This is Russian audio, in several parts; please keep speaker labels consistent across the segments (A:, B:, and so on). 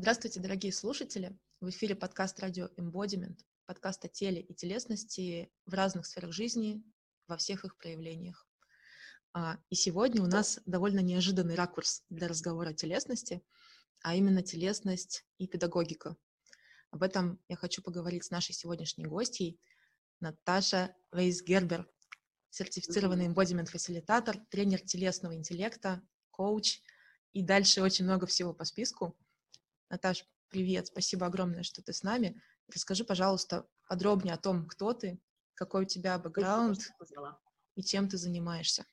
A: Здравствуйте, дорогие слушатели! В эфире подкаст «Радио Embodiment», подкаст о теле и телесности в разных сферах жизни, во всех их проявлениях. А, и сегодня у нас довольно неожиданный ракурс для разговора о телесности, а именно телесность и педагогика. Об этом я хочу поговорить с нашей сегодняшней гостьей Наташа Вейсгербер, сертифицированный embodiment-фасилитатор, тренер телесного интеллекта, коуч и дальше очень много всего по списку. Наташ, привет, спасибо огромное, что ты с нами. Расскажи, пожалуйста, подробнее о том, кто ты, какой у тебя бэкграунд и чем ты занимаешься.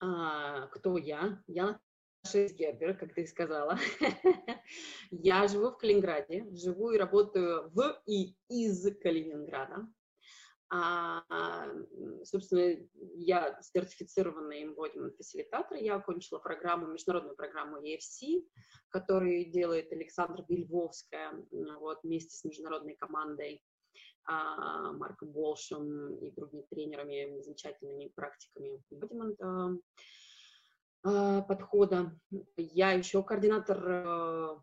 B: А, кто я? Я Наша Гербер, как ты сказала. я живу в Калининграде, живу и работаю в и из Калининграда. А, собственно, я сертифицированный embodiment фасилитатор. Я окончила программу, международную программу EFC, которую делает Александра Бельвовская вот, вместе с международной командой а, Марком Болшем и другими тренерами, замечательными практиками embodiment а, а, подхода. Я еще координатор а,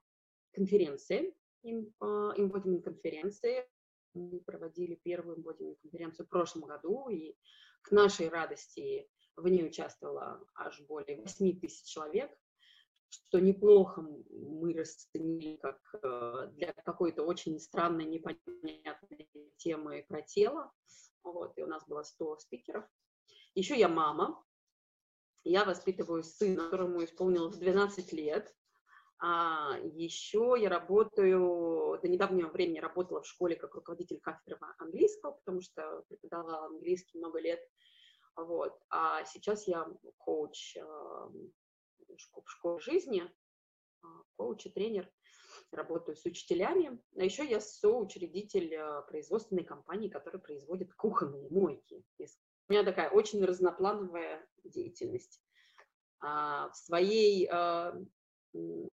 B: конференции, embodiment конференции мы проводили первую embodiment конференцию в прошлом году, и к нашей радости в ней участвовало аж более 8 тысяч человек, что неплохо мы расценили как э, для какой-то очень странной, непонятной темы про тело. Вот, и у нас было 100 спикеров. Еще я мама. Я воспитываю сына, которому исполнилось 12 лет. А еще я работаю, до недавнего времени работала в школе как руководитель кафедры английского, потому что преподавала английский много лет. Вот. А сейчас я коуч в школе жизни, а, коуч и тренер, работаю с учителями. А еще я соучредитель а, производственной компании, которая производит кухонные мойки. У меня такая очень разноплановая деятельность. В своей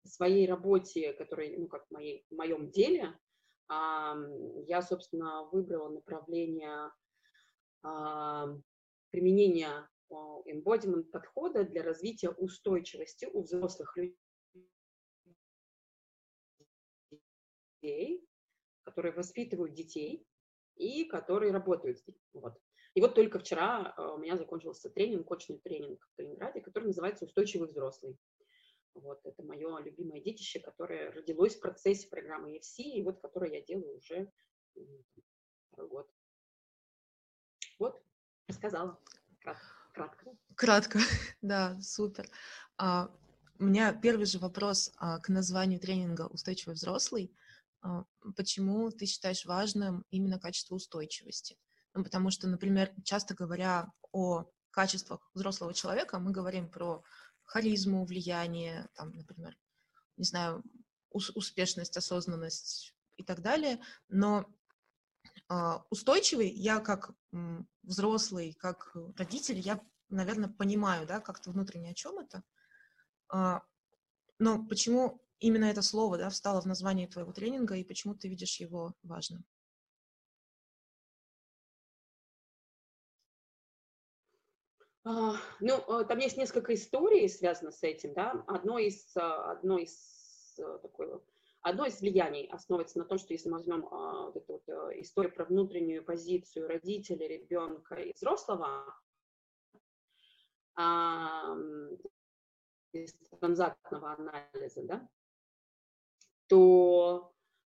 B: своей работе, которая, ну, как в, моей, в моем деле, я, собственно, выбрала направление применения embodiment подхода для развития устойчивости у взрослых людей, которые воспитывают детей и которые работают здесь. Вот. И вот только вчера у меня закончился тренинг, кочный тренинг в Калининграде, который называется «Устойчивый взрослый». Вот, это мое любимое детище, которое родилось в процессе программы EFC, и вот которое я делаю уже второй год. Вот, рассказала кратко.
A: Кратко, да, супер. А, у меня первый же вопрос а, к названию тренинга «Устойчивый взрослый». А, почему ты считаешь важным именно качество устойчивости? Ну, потому что, например, часто говоря о качествах взрослого человека, мы говорим про харизму, влияние, там, например, не знаю, успешность, осознанность и так далее. Но э, устойчивый я как взрослый, как родитель, я, наверное, понимаю, да, как-то внутренне о чем это. Э, но почему именно это слово, да, встало в названии твоего тренинга и почему ты видишь его важным?
B: Ну, э, там есть несколько историй, связанных с этим, да. Одно из, а, одно из такой, одно из влияний основывается на том, что если мы возьмем а, вот эту вот историю про внутреннюю позицию родителя, ребенка и взрослого, из транзактного анализа, да, то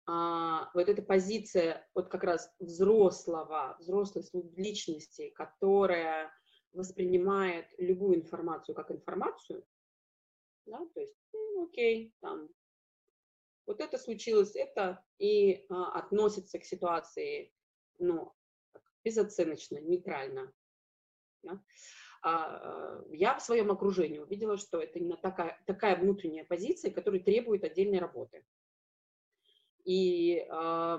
B: а, вот эта позиция вот как раз взрослого, взрослой личности, которая воспринимает любую информацию как информацию, да, то есть, ну, окей, там, вот это случилось, это, и а, относится к ситуации, ну, безоценочно, нейтрально. Да? А, я в своем окружении увидела, что это именно такая, такая внутренняя позиция, которая требует отдельной работы. И, э,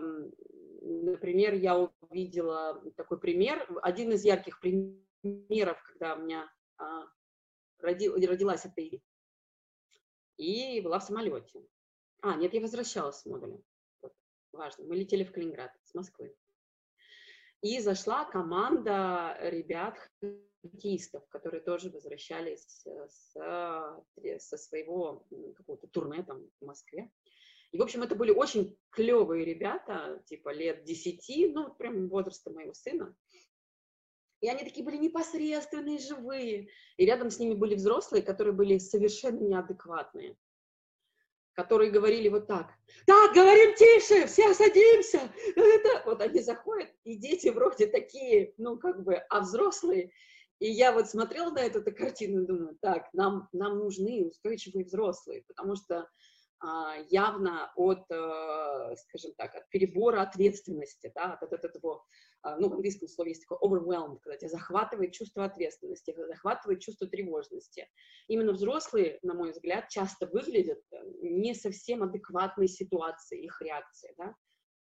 B: например, я увидела такой пример, один из ярких примеров, примеров, когда у меня а, родил, родилась эта и была в самолете. А, нет, я возвращалась с модуля. Вот, важно. Мы летели в Калининград с Москвы. И зашла команда ребят хоккеистов, которые тоже возвращались э, с, со своего какого-то турне там в Москве. И, в общем, это были очень клевые ребята, типа лет 10, ну, прям возраста моего сына. И они такие были непосредственные, живые. И рядом с ними были взрослые, которые были совершенно неадекватные. Которые говорили вот так. Так, говорим тише, все садимся. Это... Вот они заходят, и дети вроде такие, ну, как бы, а взрослые. И я вот смотрела на эту, эту картину и думаю, так, нам, нам нужны устойчивые взрослые, потому что явно от, э, скажем так, от перебора ответственности, да, от, от этого, а, ну, в английском слове есть такое overwhelmed, когда тебя захватывает чувство ответственности, захватывает чувство тревожности. Именно взрослые, на мой взгляд, часто выглядят э, не совсем адекватной ситуации, их реакции, да.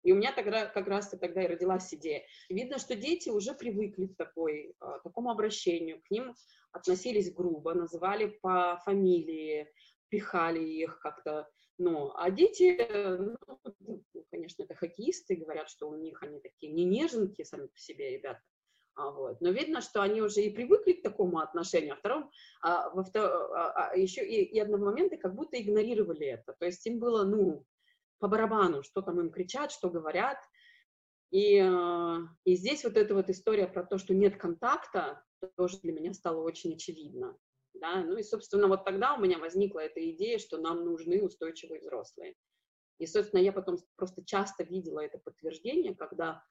B: И у меня тогда, как раз тогда и родилась идея. видно, что дети уже привыкли к такой, а, такому обращению, к ним относились грубо, называли по фамилии, пихали их как-то ну, а дети, ну, конечно, это хоккеисты, говорят, что у них они такие не неженки сами по себе, ребята. А, вот. Но видно, что они уже и привыкли к такому отношению, а втором, а, во втор... а, а, еще и, и одного момента как будто игнорировали это. То есть им было, ну, по барабану, что там им кричат, что говорят. И, а, и здесь вот эта вот история про то, что нет контакта, тоже для меня стало очень очевидно да, ну и, собственно, вот тогда у меня возникла эта идея, что нам нужны устойчивые взрослые. И, собственно, я потом просто часто видела это подтверждение, когда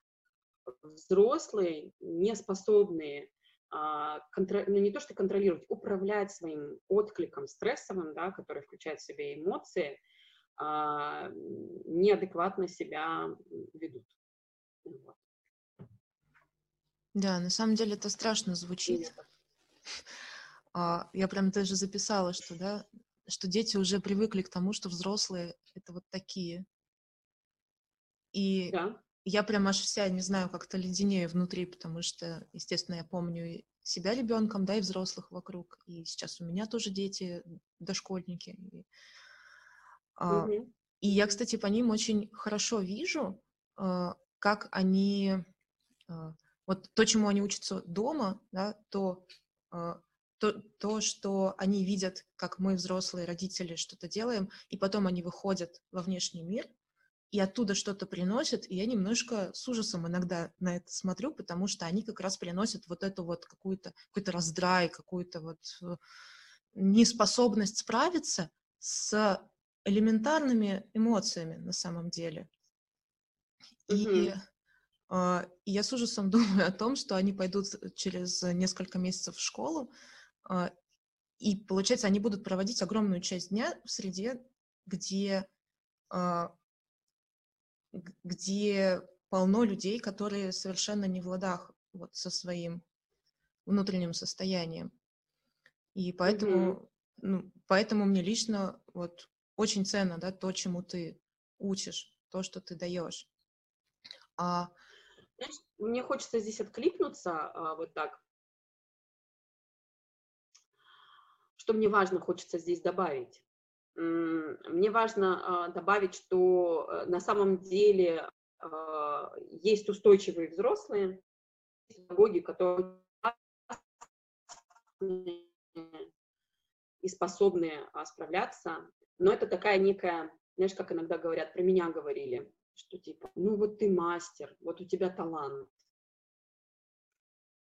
B: взрослые, не способные а, контр... ну, не то что контролировать, управлять своим откликом стрессовым, да, который включает в себя эмоции, а, неадекватно себя ведут. Вот.
A: Да, на самом деле это страшно звучит. А, я прям даже записала, что, да, что дети уже привыкли к тому, что взрослые — это вот такие. И да. я прям аж вся, не знаю, как-то леденее внутри, потому что, естественно, я помню себя ребенком, да, и взрослых вокруг. И сейчас у меня тоже дети, дошкольники. И, а, и я, кстати, по ним очень хорошо вижу, а, как они... А, вот то, чему они учатся дома, да, то а, то, то, что они видят, как мы, взрослые родители, что-то делаем, и потом они выходят во внешний мир, и оттуда что-то приносят, и я немножко с ужасом иногда на это смотрю, потому что они как раз приносят вот эту вот какую-то какой-то раздрай, какую-то вот э, неспособность справиться с элементарными эмоциями на самом деле. И, э, и я с ужасом думаю о том, что они пойдут через несколько месяцев в школу, и, получается, они будут проводить огромную часть дня в среде, где, а, где полно людей, которые совершенно не в ладах вот со своим внутренним состоянием. И поэтому, mm-hmm. ну, поэтому мне лично вот очень ценно, да, то, чему ты учишь, то, что ты даешь.
B: А... Мне хочется здесь откликнуться а, вот так. Что мне важно, хочется здесь добавить? Мне важно а, добавить, что э, на самом деле а, есть устойчивые взрослые, педагоги, которые и способны а, справляться, но это такая некая, знаешь, как иногда говорят, про меня говорили, что типа, ну вот ты мастер, вот у тебя талант,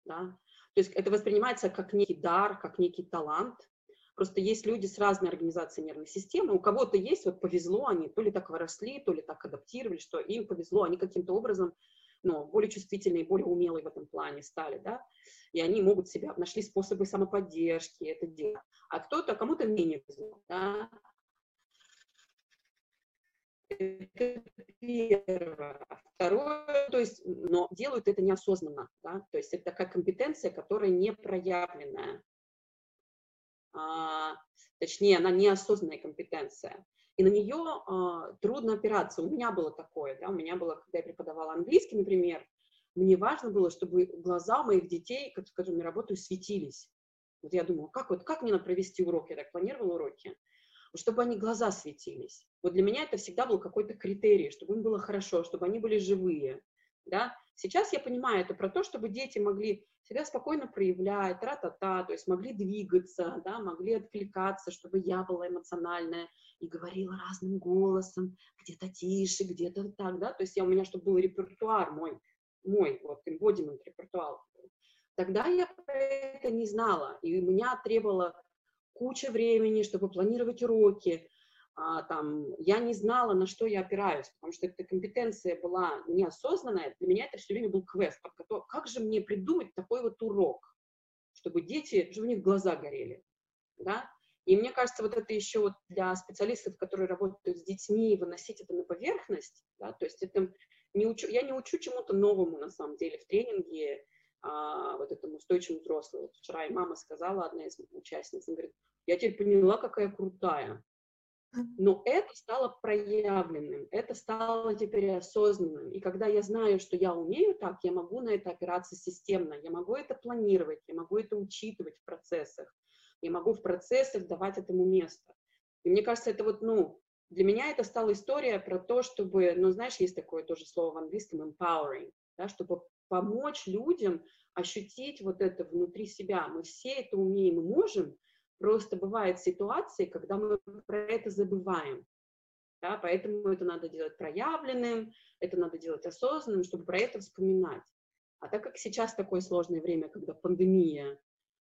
B: да, то есть это воспринимается как некий дар, как некий талант, Просто есть люди с разной организацией нервной системы. У кого-то есть, вот повезло, они то ли так выросли, то ли так адаптировали, что им повезло, они каким-то образом ну, более чувствительные, более умелые в этом плане стали, да, и они могут себя, нашли способы самоподдержки, это делать. А кто-то, кому-то менее повезло, да. Это первое. Второе, то есть, но делают это неосознанно, да, то есть это такая компетенция, которая не проявленная точнее, она неосознанная компетенция. И на нее а, трудно опираться. У меня было такое, да, у меня было, когда я преподавала английский, например, мне важно было, чтобы глаза моих детей, с которыми я работаю, светились. Вот я думала, как, вот, как мне надо провести урок, я так планировала уроки, чтобы они глаза светились. Вот для меня это всегда был какой-то критерий, чтобы им было хорошо, чтобы они были живые, да. Сейчас я понимаю это про то, чтобы дети могли себя спокойно проявлять, тра-та-та, то есть могли двигаться, да, могли откликаться, чтобы я была эмоциональная и говорила разным голосом, где-то тише, где-то так, да, то есть я, у меня, чтобы был репертуар мой, мой вот embodiment репертуар. Тогда я про это не знала, и у меня требовало куча времени, чтобы планировать уроки, там, я не знала, на что я опираюсь, потому что эта компетенция была неосознанная, для меня это все время был квест, как же мне придумать такой вот урок, чтобы дети, чтобы у них глаза горели, да, и мне кажется, вот это еще вот для специалистов, которые работают с детьми, выносить это на поверхность, да, то есть это не учу, я не учу чему-то новому, на самом деле, в тренинге, а, вот этому устойчивому взрослому. Вчера и мама сказала, одна из участниц, она говорит, я теперь поняла, какая крутая. Но это стало проявленным, это стало теперь осознанным. И когда я знаю, что я умею так, я могу на это опираться системно, я могу это планировать, я могу это учитывать в процессах, я могу в процессах давать этому место. И мне кажется, это вот, ну, для меня это стала история про то, чтобы, ну, знаешь, есть такое тоже слово в английском empowering, да, чтобы помочь людям ощутить вот это внутри себя. Мы все это умеем и можем, Просто бывают ситуации, когда мы про это забываем. Да, поэтому это надо делать проявленным, это надо делать осознанным, чтобы про это вспоминать. А так как сейчас такое сложное время, когда пандемия,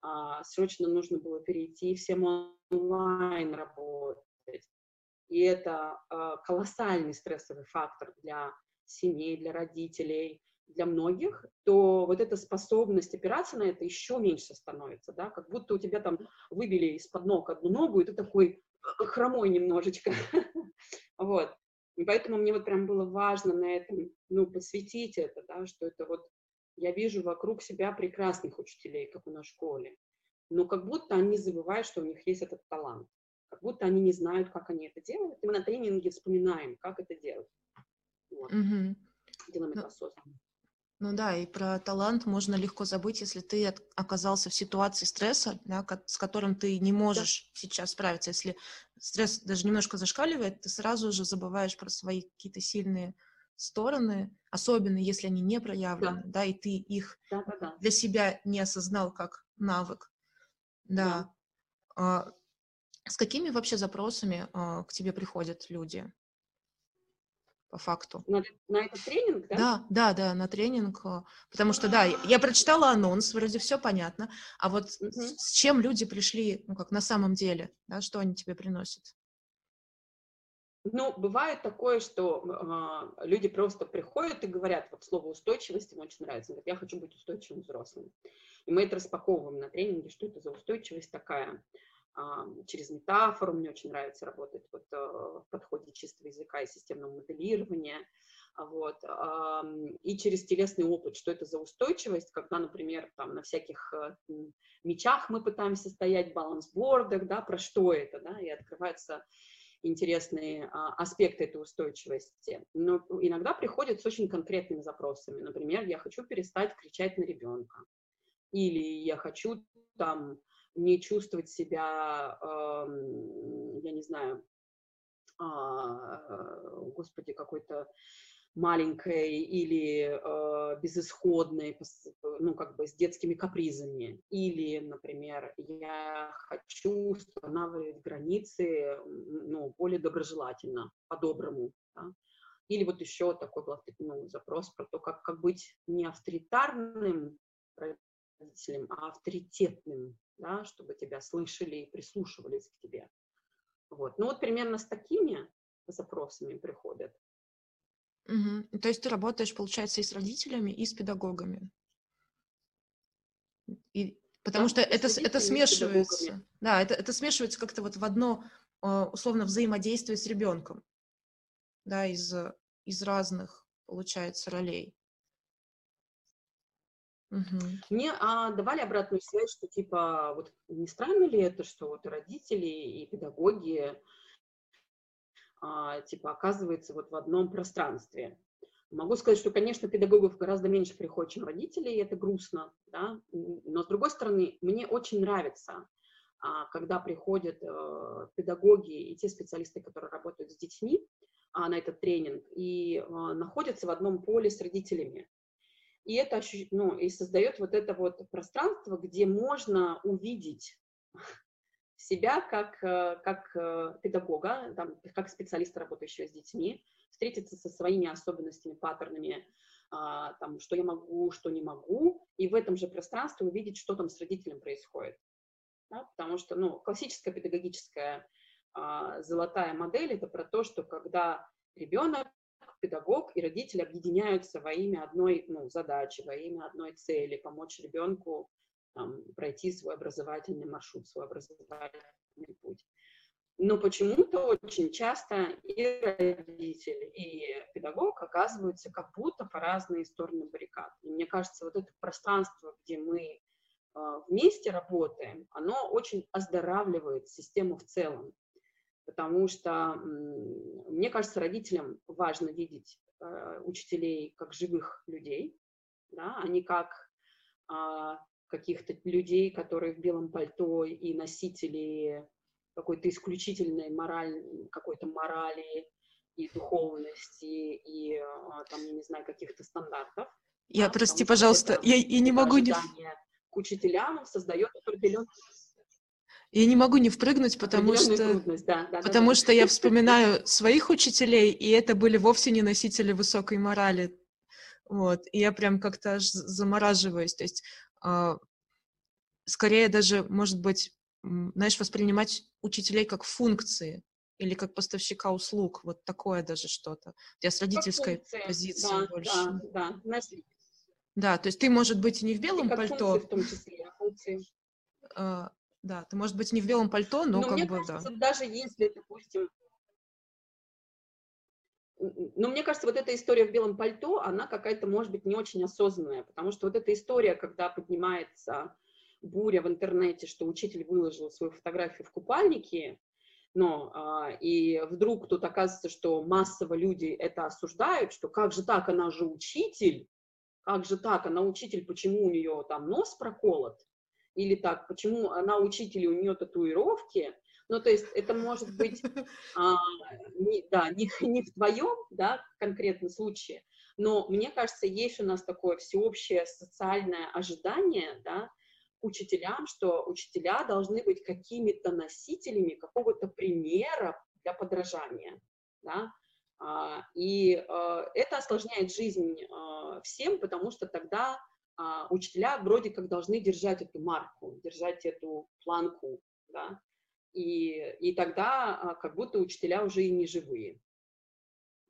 B: а, срочно нужно было перейти всем онлайн работать, и это а, колоссальный стрессовый фактор для семей, для родителей, для многих, то вот эта способность опираться на это еще меньше становится, да, как будто у тебя там выбили из-под ног одну ногу, и ты такой э, хромой немножечко, вот. И поэтому мне вот прям было важно на этом, ну, посвятить это, да, что это вот я вижу вокруг себя прекрасных учителей, как у нас в школе, но как будто они забывают, что у них есть этот талант, как будто они не знают, как они это делают, и мы на тренинге вспоминаем, как это делать. Вот. Mm-hmm. Делаем это осознанно.
A: Ну да, и про талант можно легко забыть, если ты оказался в ситуации стресса, да, с которым ты не можешь да. сейчас справиться. Если стресс даже немножко зашкаливает, ты сразу же забываешь про свои какие-то сильные стороны, особенно если они не проявлены, да, да и ты их да, да, да. для себя не осознал как навык. Да. да. А, с какими вообще запросами а, к тебе приходят люди? По факту.
B: На, на этот тренинг, да?
A: Да, да, да, на тренинг. Э, потому что, да, я прочитала анонс, вроде все понятно. А вот угу. с чем люди пришли, ну, как на самом деле, да, что они тебе приносят?
B: Ну, бывает такое, что э, люди просто приходят и говорят, вот слово устойчивость им очень нравится. Говорят, я хочу быть устойчивым взрослым. И мы это распаковываем на тренинге, что это за устойчивость такая через метафору, мне очень нравится работать вот э, в подходе чистого языка и системного моделирования, вот, и через телесный опыт, что это за устойчивость, когда, например, там на всяких э, мечах мы пытаемся стоять, балансбордах, да, про что это, да, и открываются интересные а, аспекты этой устойчивости. Но иногда приходят с очень конкретными запросами. Например, я хочу перестать кричать на ребенка. Или я хочу там не чувствовать себя, я не знаю, а, господи, какой-то маленькой или э, безысходной, ну, как бы с детскими капризами. Или, например, я хочу устанавливать границы, ну, более доброжелательно, по-доброму. Да? Или вот еще такой был ну, запрос про то, как, как быть не авторитарным родителем, а авторитетным да, чтобы тебя слышали и прислушивались к тебе. Вот. Ну вот примерно с такими запросами приходят.
A: Угу. То есть ты работаешь, получается, и с родителями, и с педагогами. И, потому да, что это, это смешивается. Да, это, это смешивается как-то вот в одно а, условно взаимодействие с ребенком. Да, из, из разных, получается, ролей.
B: Угу. Мне а, давали обратную связь, что типа, вот не странно ли это, что вот родители и педагоги а, типа оказываются вот в одном пространстве. Могу сказать, что, конечно, педагогов гораздо меньше приходит, чем родителей, и это грустно, да, но с другой стороны, мне очень нравится, а, когда приходят э, педагоги и те специалисты, которые работают с детьми, а, на этот тренинг и а, находятся в одном поле с родителями. И это ну, и создает вот это вот пространство, где можно увидеть себя как, э, как э, педагога, там, как специалиста, работающего с детьми, встретиться со своими особенностями, паттернами, а, там, что я могу, что не могу, и в этом же пространстве увидеть, что там с родителем происходит. Да? Потому что ну, классическая педагогическая а, золотая модель – это про то, что когда ребенок, педагог и родитель объединяются во имя одной ну, задачи, во имя одной цели, помочь ребенку там, пройти свой образовательный маршрут, свой образовательный путь. Но почему-то очень часто и родитель, и педагог оказываются как будто по разные стороны баррикад. И мне кажется, вот это пространство, где мы а, вместе работаем, оно очень оздоравливает систему в целом. Потому что, мне кажется, родителям важно видеть а, учителей как живых людей, да, а не как а, каких-то людей, которые в белом пальто и носители какой-то исключительной мораль, какой-то морали и духовности, и, а, там, я не знаю, каких-то стандартов.
A: Я, да, прости, пожалуйста, это, я, я не могу не...
B: к учителям создает определенный
A: я не могу не впрыгнуть, потому что,
B: да, да,
A: потому
B: да,
A: что я вспоминаю своих учителей, и это были вовсе не носители высокой морали. Вот. И я прям как-то аж замораживаюсь. То есть э, скорее даже, может быть, знаешь, воспринимать учителей как функции или как поставщика услуг, вот такое даже что-то. Я с родительской функция, позиции
B: да,
A: больше.
B: Да, да,
A: да, то есть ты, может быть, не в белом
B: и как
A: пальто.
B: Функции, в том числе, а функции.
A: Да, ты, может быть, не в белом пальто, но, но как
B: мне
A: бы,
B: кажется,
A: да.
B: даже если, допустим, но мне кажется, вот эта история в белом пальто, она какая-то, может быть, не очень осознанная, потому что вот эта история, когда поднимается буря в интернете, что учитель выложил свою фотографию в купальнике, но а, и вдруг тут оказывается, что массово люди это осуждают, что как же так, она же учитель, как же так, она учитель, почему у нее там нос проколот, или так, почему она учитель, у нее татуировки, ну, то есть это может быть, а, не, да, не, не в твоем, да, конкретном случае, но мне кажется, есть у нас такое всеобщее социальное ожидание, да, учителям, что учителя должны быть какими-то носителями какого-то примера для подражания, да, а, и э, это осложняет жизнь э, всем, потому что тогда а, учителя вроде как должны держать эту марку, держать эту планку, да, и, и тогда а, как будто учителя уже и не живые,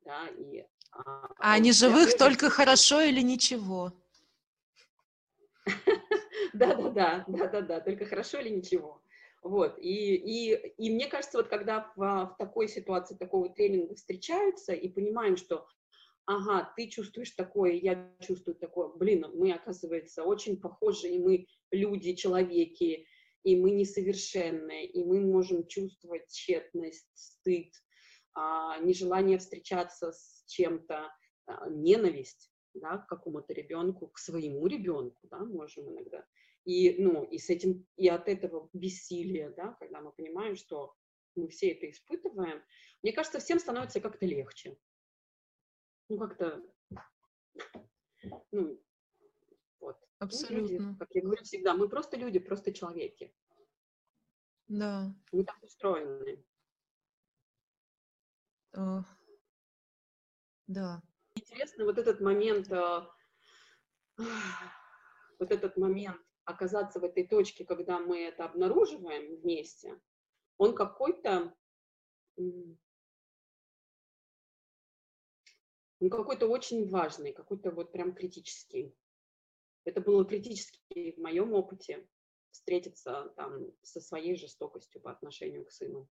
B: да, и...
A: А, а они живых только хорошо или ничего?
B: Да-да-да, да-да-да, только хорошо или ничего. Вот, и, и, и мне кажется, вот когда в, в такой ситуации, такого тренинга встречаются и понимаем, что, ага, ты чувствуешь такое, я чувствую такое, блин, мы, оказывается, очень похожи, и мы люди, человеки, и мы несовершенны, и мы можем чувствовать тщетность, стыд, а, нежелание встречаться с чем-то, а, ненависть, да, к какому-то ребенку, к своему ребенку, да, можем иногда. И, ну, и с этим, и от этого бессилия, да, когда мы понимаем, что мы все это испытываем, мне кажется, всем становится как-то легче. Ну, как-то, ну, вот.
A: Абсолютно.
B: люди, как я говорю всегда, мы просто люди, просто человеки.
A: Да.
B: Мы так устроены.
A: Uh, да.
B: Интересно вот этот момент, uh, вот этот момент оказаться в этой точке, когда мы это обнаруживаем вместе, он какой-то, он какой-то очень важный, какой-то вот прям критический. Это было критически в моем опыте встретиться там со своей жестокостью по отношению к сыну.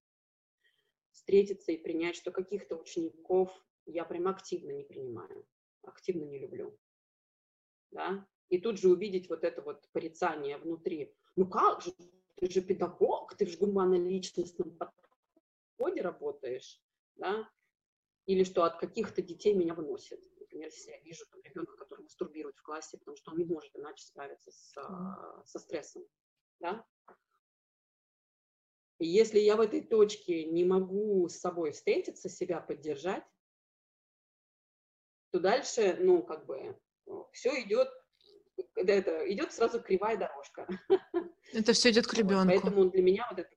B: Встретиться и принять, что каких-то учеников я прям активно не принимаю, активно не люблю. Да? и тут же увидеть вот это вот порицание внутри. Ну как же, ты же педагог, ты в гуманно-личностном подходе работаешь, да? Или что от каких-то детей меня выносит. Например, если я вижу там, ребенка, который мастурбирует в классе, потому что он не может иначе справиться с, mm. со стрессом, да? И если я в этой точке не могу с собой встретиться, себя поддержать, то дальше, ну, как бы, все идет, это, идет сразу кривая дорожка.
A: Это все идет к ребенку.
B: Поэтому для меня вот это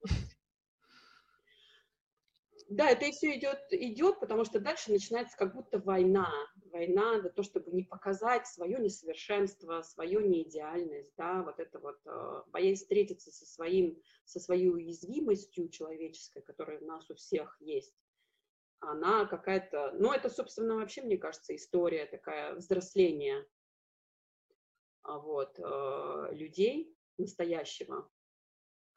B: да, это и все идет, идет, потому что дальше начинается как будто война. Война за то, чтобы не показать свое несовершенство, свою неидеальность, да, вот это вот, э, боясь встретиться со, своим, со своей уязвимостью человеческой, которая у нас у всех есть, она какая-то, ну, это, собственно, вообще, мне кажется, история такая взросления а, вот, э, людей настоящего,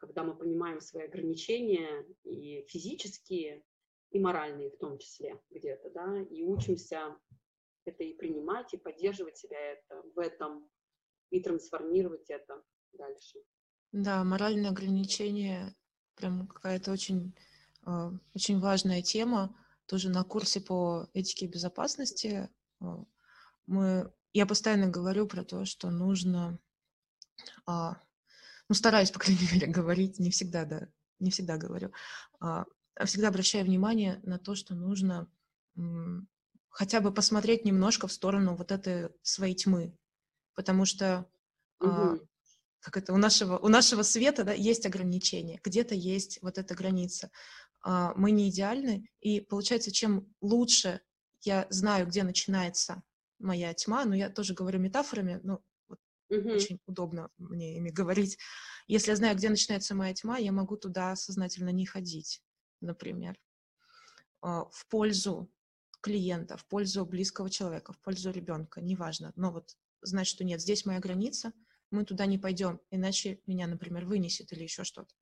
B: когда мы понимаем свои ограничения и физические, и моральные в том числе где-то, да, и учимся это и принимать, и поддерживать себя это, в этом, и трансформировать это дальше.
A: Да, моральные ограничения прям какая-то очень, а, очень важная тема. Тоже на курсе по этике безопасности а, мы, я постоянно говорю про то, что нужно а, ну, стараюсь, по крайней мере, говорить, не всегда, да, не всегда говорю, а, а всегда обращаю внимание на то, что нужно хотя бы посмотреть немножко в сторону вот этой своей тьмы, потому что угу. а, как это у нашего у нашего света да, есть ограничения, где-то есть вот эта граница. А, мы не идеальны, и получается, чем лучше я знаю, где начинается моя тьма, но я тоже говорю метафорами, ну Угу. Очень удобно мне ими говорить. Если я знаю, где начинается моя тьма, я могу туда сознательно не ходить, например. А, в пользу клиента, в пользу близкого человека, в пользу ребенка, неважно. Но вот знать, что нет, здесь моя граница, мы туда не пойдем, иначе меня, например, вынесет или еще что-то.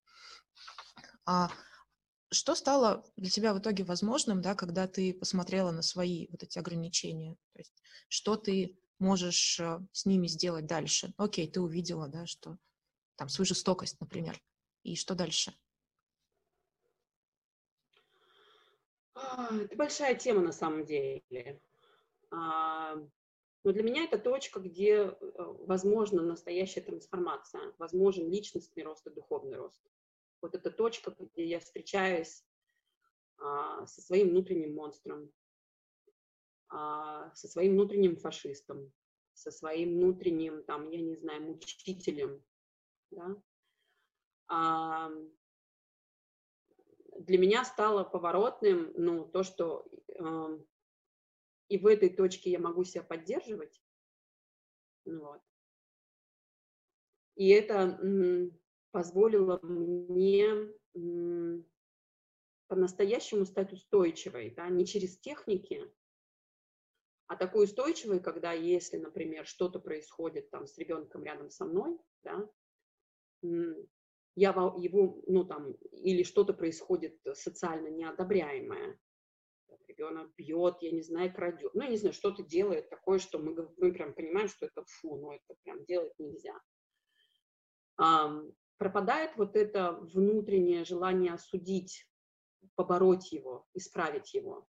A: А что стало для тебя в итоге возможным, да, когда ты посмотрела на свои вот эти ограничения? То есть, что ты можешь э, с ними сделать дальше. Окей, ты увидела, да, что там свою жестокость, например. И что дальше?
B: А, это большая тема на самом деле. А, но для меня это точка, где э, возможна настоящая трансформация, возможен личностный рост и духовный рост. Вот это точка, где я встречаюсь а, со своим внутренним монстром, со своим внутренним фашистом, со своим внутренним, там, я не знаю, мучителем, да, а, для меня стало поворотным, ну, то, что э, и в этой точке я могу себя поддерживать, вот. И это позволило мне по-настоящему стать устойчивой, да, не через техники, а такой устойчивый, когда если, например, что-то происходит там с ребенком рядом со мной, да, я его, ну там, или что-то происходит социально неодобряемое, ребенок бьет, я не знаю, крадет, ну, я не знаю, что-то делает такое, что мы, мы прям понимаем, что это фу, ну, это прям делать нельзя. А, пропадает вот это внутреннее желание осудить, побороть его, исправить его.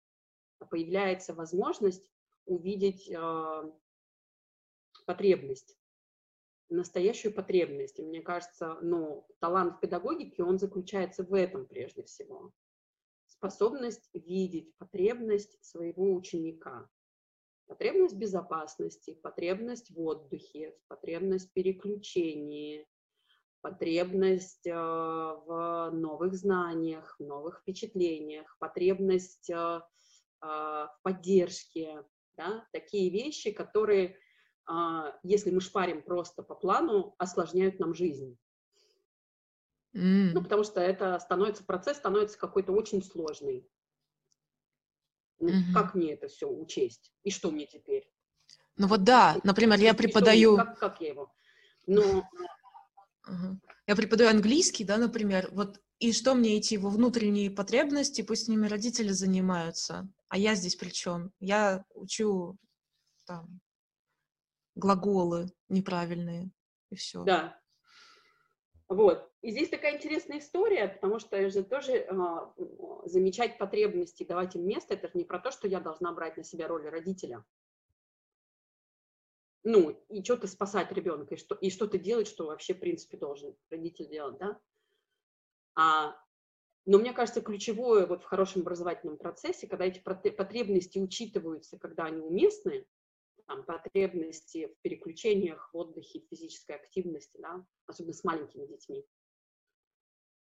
B: Появляется возможность увидеть э, потребность, настоящую потребность. И мне кажется, ну, талант в педагогике, он заключается в этом прежде всего. Способность видеть потребность своего ученика. Потребность безопасности, потребность в отдыхе, потребность в переключении, потребность э, в новых знаниях, в новых впечатлениях, потребность э в поддержке, да, такие вещи, которые, а, если мы шпарим просто по плану, осложняют нам жизнь. Mm. Ну, потому что это становится, процесс становится какой-то очень сложный. Ну, mm-hmm. Как мне это все учесть? И что мне теперь?
A: Ну вот да, например, я преподаю...
B: Как, как я его? Но...
A: Uh-huh. Я преподаю английский, да, например, вот и что мне идти во внутренние потребности, пусть с ними родители занимаются. А я здесь при чем? Я учу там глаголы неправильные, и все.
B: Да. Вот. И здесь такая интересная история, потому что же тоже э, замечать потребности, давать им место, это же не про то, что я должна брать на себя роль родителя. Ну, и что-то спасать ребенка, и, что, и что-то делать, что вообще, в принципе, должен родитель делать, да? А Но мне кажется, ключевое вот в хорошем образовательном процессе, когда эти потребности учитываются, когда они уместны, там, потребности в переключениях, в отдыхе, в физической активности, да, особенно с маленькими детьми.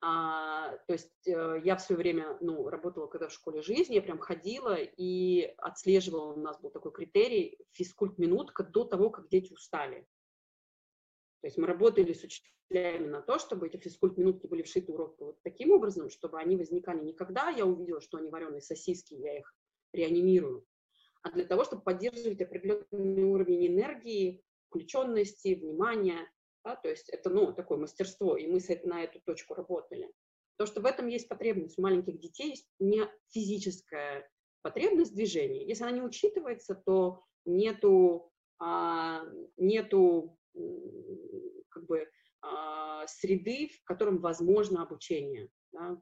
B: А, то есть э, я в свое время ну, работала когда в школе жизни, я прям ходила и отслеживала, у нас был такой критерий, физкульт-минутка до того, как дети устали. То есть мы работали с учителями на то, чтобы эти физкульт-минутки были вшиты уроки вот таким образом, чтобы они возникали не когда я увидела, что они вареные сосиски, я их реанимирую, а для того, чтобы поддерживать определенный уровень энергии, включенности, внимания. Да, то есть это ну, такое мастерство, и мы на эту точку работали. То, что в этом есть потребность у маленьких детей, есть не физическая потребность движения. Если она не учитывается, то нету, а, нету как бы, а, среды, в котором возможно обучение. Да?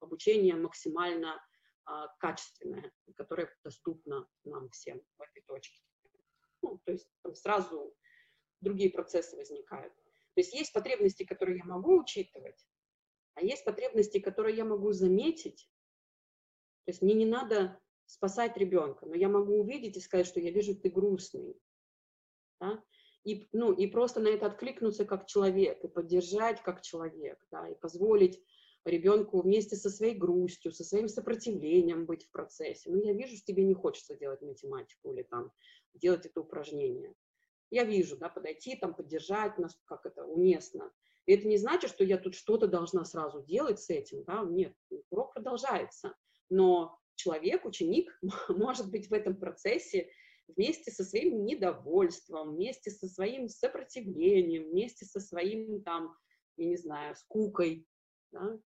B: Обучение максимально а, качественное, которое доступно нам всем в этой точке. Ну, то есть там сразу другие процессы возникают. То есть есть потребности, которые я могу учитывать, а есть потребности, которые я могу заметить. То есть мне не надо спасать ребенка, но я могу увидеть и сказать, что я вижу, ты грустный. Да? И, ну, и просто на это откликнуться как человек, и поддержать как человек, да, и позволить ребенку вместе со своей грустью, со своим сопротивлением быть в процессе. Ну, я вижу, что тебе не хочется делать математику или там делать это упражнение. Я вижу, да, подойти, там, поддержать нас, как это уместно. И это не значит, что я тут что-то должна сразу делать с этим, да, нет, урок продолжается. Но человек, ученик, может быть в этом процессе вместе со своим недовольством, вместе со своим сопротивлением, вместе со своим, там, я не знаю, скукой, да?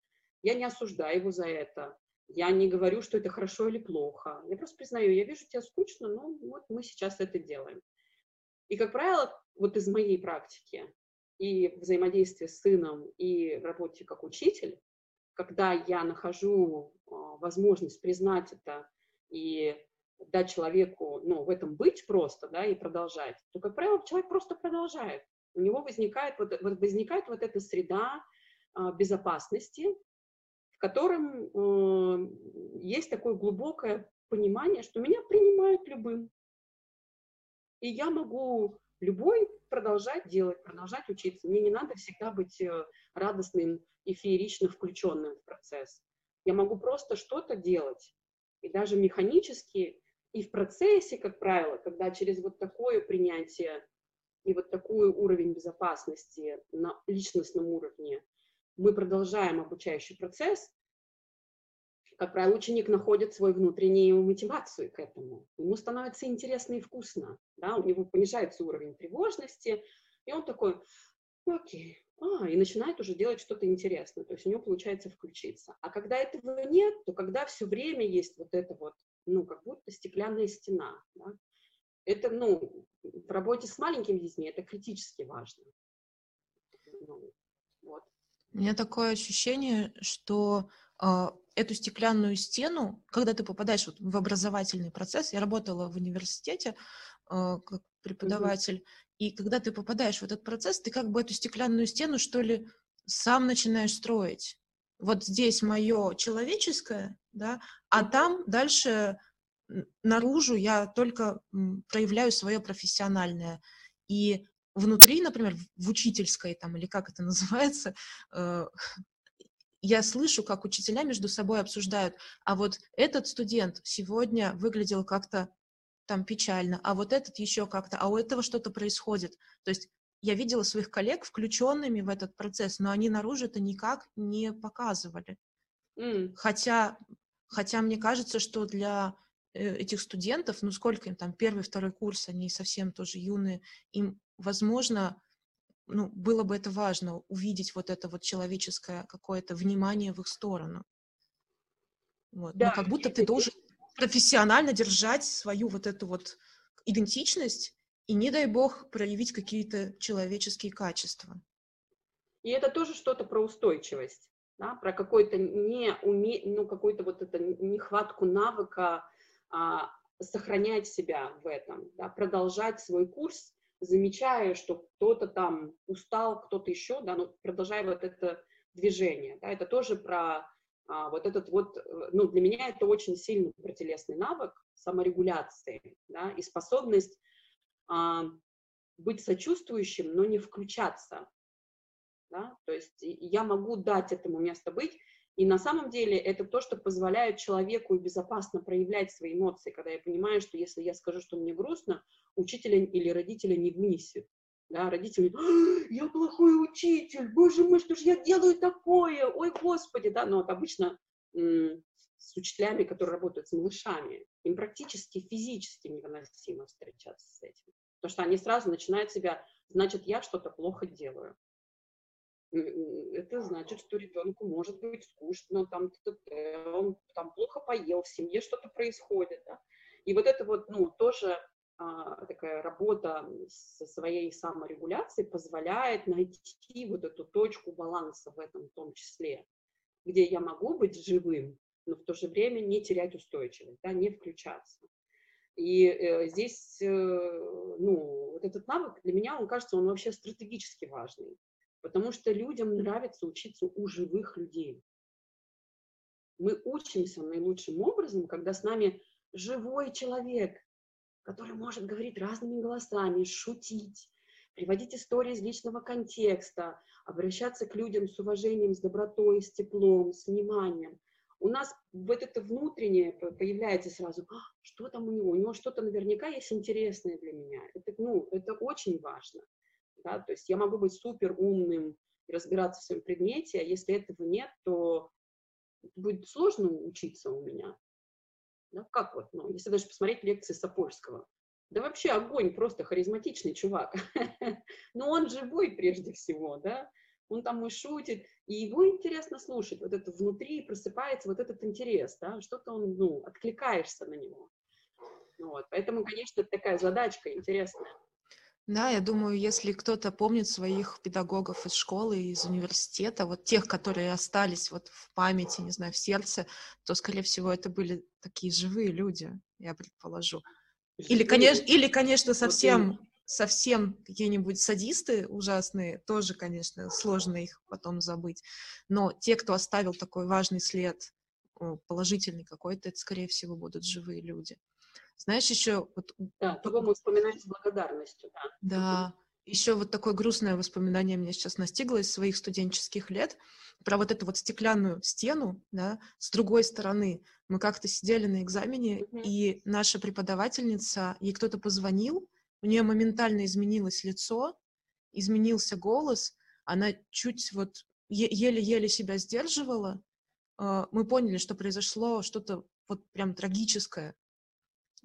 B: Я не осуждаю его за это. Я не говорю, что это хорошо или плохо. Я просто признаю, я вижу, тебе скучно, но вот мы сейчас это делаем. И, как правило, вот из моей практики и взаимодействия с сыном, и работе как учитель, когда я нахожу а, возможность признать это и дать человеку, ну, в этом быть просто, да, и продолжать, то, как правило, человек просто продолжает. У него возникает вот, возникает вот эта среда а, безопасности, в котором э, есть такое глубокое понимание, что меня принимают любым. И я могу любой продолжать делать, продолжать учиться. Мне не надо всегда быть э, радостным и феерично включенным в процесс. Я могу просто что-то делать. И даже механически, и в процессе, как правило, когда через вот такое принятие и вот такой уровень безопасности на личностном уровне мы продолжаем обучающий процесс, как правило, ученик находит свою внутреннюю мотивацию к этому. Ему становится интересно и вкусно, да, у него понижается уровень тревожности, и он такой, окей, а, и начинает уже делать что-то интересное, то есть у него получается включиться. А когда этого нет, то когда все время есть вот это вот, ну, как будто стеклянная стена, да, это, ну, в работе с маленькими детьми это критически важно.
A: Ну, вот. У меня такое ощущение, что э, эту стеклянную стену, когда ты попадаешь вот в образовательный процесс, я работала в университете э, как преподаватель, mm-hmm. и когда ты попадаешь в этот процесс, ты как бы эту стеклянную стену, что ли, сам начинаешь строить. Вот здесь мое человеческое, да, а там дальше наружу я только проявляю свое профессиональное. И внутри, например, в учительской там, или как это называется, э, я слышу, как учителя между собой обсуждают, а вот этот студент сегодня выглядел как-то там печально, а вот этот еще как-то, а у этого что-то происходит. То есть я видела своих коллег включенными в этот процесс, но они наружу это никак не показывали. Mm. Хотя, хотя мне кажется, что для э, этих студентов, ну сколько им там, первый, второй курс, они совсем тоже юные, им возможно, ну, было бы это важно, увидеть вот это вот человеческое какое-то внимание в их сторону. Вот. Да, Но как будто ты должен профессионально держать свою вот эту вот идентичность и, не дай бог, проявить какие-то человеческие качества.
B: И это тоже что-то про устойчивость, да, про какой-то не уме... ну, какую-то вот это нехватку навыка а, сохранять себя в этом, да, продолжать свой курс замечая, что кто-то там устал, кто-то еще, да, но продолжая вот это движение, да, это тоже про а, вот этот вот, э, ну, для меня это очень сильный противовесный навык саморегуляции, да, и способность быть сочувствующим, но не включаться, да, то есть я могу дать этому место быть, и на самом деле это то, что позволяет человеку безопасно проявлять свои эмоции, когда я понимаю, что если я скажу, что мне грустно, учителя или родителя не вынесет. Да, родители, «А, я плохой учитель, боже мой, что же я делаю такое, ой, господи, да, но вот обычно с учителями, которые работают с малышами, им практически физически невыносимо встречаться с этим, потому что они сразу начинают себя, значит, я что-то плохо делаю, это значит, что ребенку может быть скучно, там, он там плохо поел, в семье что-то происходит. Да? И вот это вот, ну, тоже а, такая работа со своей саморегуляцией позволяет найти вот эту точку баланса в этом в том числе, где я могу быть живым, но в то же время не терять устойчивость, да, не включаться. И э, здесь, э, ну, вот этот навык для меня, он кажется, он вообще стратегически важный потому что людям нравится учиться у живых людей. Мы учимся наилучшим образом, когда с нами живой человек, который может говорить разными голосами, шутить, приводить истории из личного контекста, обращаться к людям с уважением, с добротой, с теплом, с вниманием. У нас вот это внутреннее появляется сразу, «А, что там у него, у него что-то наверняка есть интересное для меня. Это, ну, это очень важно. Да? То есть я могу быть супер умным и разбираться в своем предмете, а если этого нет, то будет сложно учиться у меня. Да? Как вот, ну, если даже посмотреть лекции Сапольского, да вообще огонь, просто харизматичный чувак. Но он живой прежде всего, да, он там и шутит, и его интересно слушать, вот это внутри просыпается вот этот интерес, да, что-то он, ну, откликаешься на него. Вот, поэтому, конечно, такая задачка интересная.
A: Да, я думаю, если кто-то помнит своих педагогов из школы, из университета, вот тех, которые остались вот в памяти, не знаю, в сердце, то, скорее всего, это были такие живые люди, я предположу. Или, конечно, или, конечно, совсем, совсем какие-нибудь садисты ужасные, тоже, конечно, сложно их потом забыть. Но те, кто оставил такой важный след, положительный какой-то, это, скорее всего, будут живые люди. Знаешь, еще... Вот,
B: да, того мы вспоминаем с благодарностью, да.
A: Да, еще вот такое грустное воспоминание меня сейчас настигло из своих студенческих лет про вот эту вот стеклянную стену, да, с другой стороны. Мы как-то сидели на экзамене, mm-hmm. и наша преподавательница, ей кто-то позвонил, у нее моментально изменилось лицо, изменился голос, она чуть вот еле-еле себя сдерживала. А, мы поняли, что произошло что-то вот прям трагическое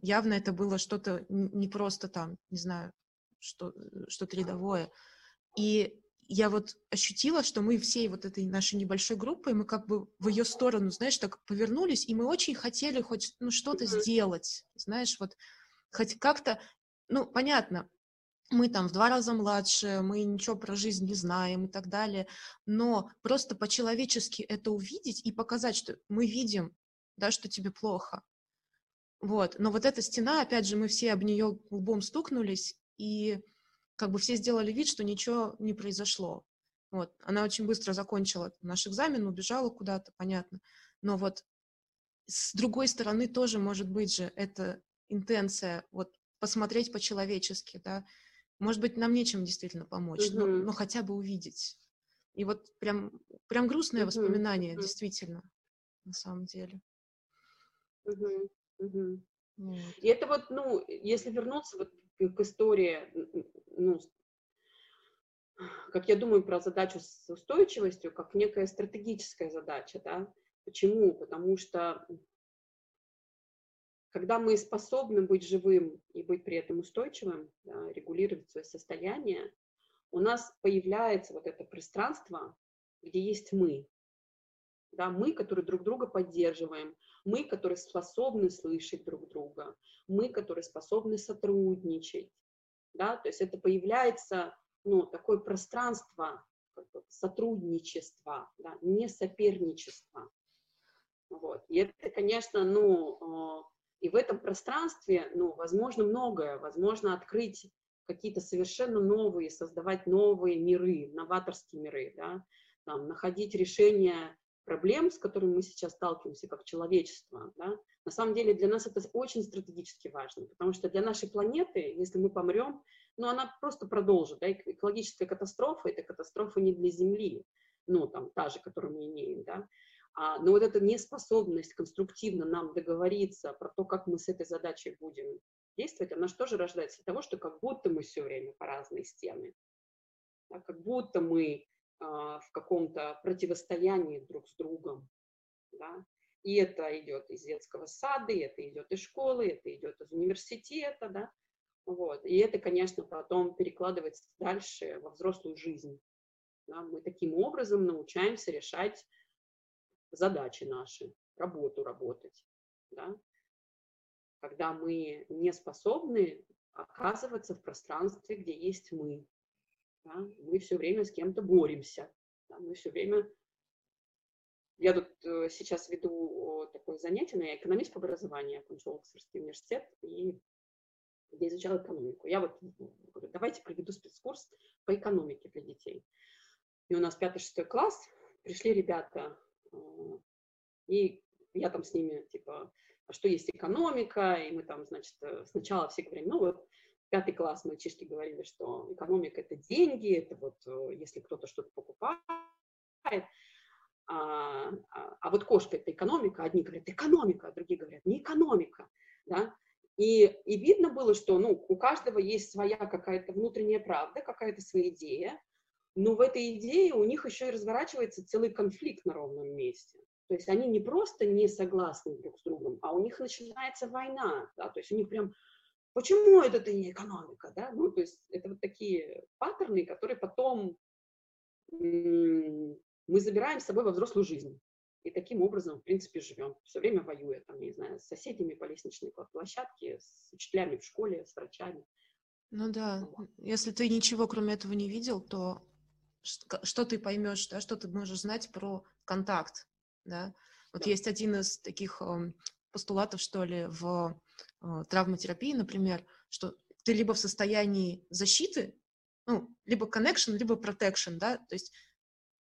A: явно это было что-то не просто там, не знаю, что, что-то рядовое. И я вот ощутила, что мы всей вот этой нашей небольшой группой, мы как бы в ее сторону, знаешь, так повернулись, и мы очень хотели хоть ну, что-то mm-hmm. сделать, знаешь, вот хоть как-то, ну, понятно, мы там в два раза младше, мы ничего про жизнь не знаем и так далее, но просто по-человечески это увидеть и показать, что мы видим, да, что тебе плохо, вот. Но вот эта стена, опять же, мы все об нее лбом стукнулись, и как бы все сделали вид, что ничего не произошло. Вот. Она очень быстро закончила наш экзамен, убежала куда-то, понятно. Но вот с другой стороны тоже может быть же эта интенция, вот посмотреть по-человечески, да. Может быть, нам нечем действительно помочь, uh-huh. но, но хотя бы увидеть. И вот прям, прям грустное uh-huh. воспоминание, uh-huh. действительно, на самом деле.
B: Uh-huh. Угу. И это вот, ну, если вернуться вот к истории, ну, как я думаю про задачу с устойчивостью, как некая стратегическая задача, да. Почему? Потому что когда мы способны быть живым и быть при этом устойчивым, да, регулировать свое состояние, у нас появляется вот это пространство, где есть мы. Да, мы, которые друг друга поддерживаем, мы, которые способны слышать друг друга, мы, которые способны сотрудничать, да, то есть это появляется, ну, такое пространство сотрудничества, да, не соперничества, вот, и это, конечно, ну, а, и в этом пространстве, ну, возможно многое, возможно открыть какие-то совершенно новые, создавать новые миры, новаторские миры, да, там, находить решение проблем, с которыми мы сейчас сталкиваемся как человечество, да, на самом деле для нас это очень стратегически важно, потому что для нашей планеты, если мы помрем, ну, она просто продолжит, да, экологическая катастрофа — это катастрофа не для Земли, ну, там, та же, которую мы имеем, да, но вот эта неспособность конструктивно нам договориться про то, как мы с этой задачей будем действовать, она же тоже рождается от того, что как будто мы все время по разные стены, да, как будто мы а, в каком-то противостоянии друг с другом, да, и это идет из детского сада, и это идет из школы, это идет из университета, да, вот, и это, конечно, потом перекладывается дальше во взрослую жизнь, да? мы таким образом научаемся решать задачи наши, работу работать, да, когда мы не способны оказываться в пространстве, где есть мы, да? Мы все время с кем-то боремся. Да? Мы все время... Я тут э, сейчас веду такое занятие, но я экономист по образованию, окончила Оксфордский университет и я изучала экономику. Я вот говорю, давайте проведу спецкурс по экономике для детей. И у нас пятый-шестой класс, пришли ребята, э, и я там с ними, типа, а что есть экономика, и мы там, значит, э, сначала все говорим, ну вот пятый класс мальчишки говорили, что экономика – это деньги, это вот э, если кто-то что-то покупает, а, а, а вот кошка – это экономика, одни говорят экономика, а другие говорят не экономика, да, и, и видно было, что ну, у каждого есть своя какая-то внутренняя правда, какая-то своя идея, но в этой идее у них еще и разворачивается целый конфликт на ровном месте. То есть они не просто не согласны друг с другом, а у них начинается война, да, то есть у них прям Почему это не экономика, да? Ну, то есть это вот такие паттерны, которые потом мы забираем с собой во взрослую жизнь. И таким образом, в принципе, живем. Все время воюя, там, не знаю, с соседями по лестничной площадке, с учителями в школе, с врачами.
A: Ну да, если ты ничего кроме этого не видел, то что ты поймешь, да, что ты можешь знать про контакт, да? Вот да. есть один из таких постулатов, что ли, в э, травматерапии, например, что ты либо в состоянии защиты, ну, либо connection, либо protection, да, то есть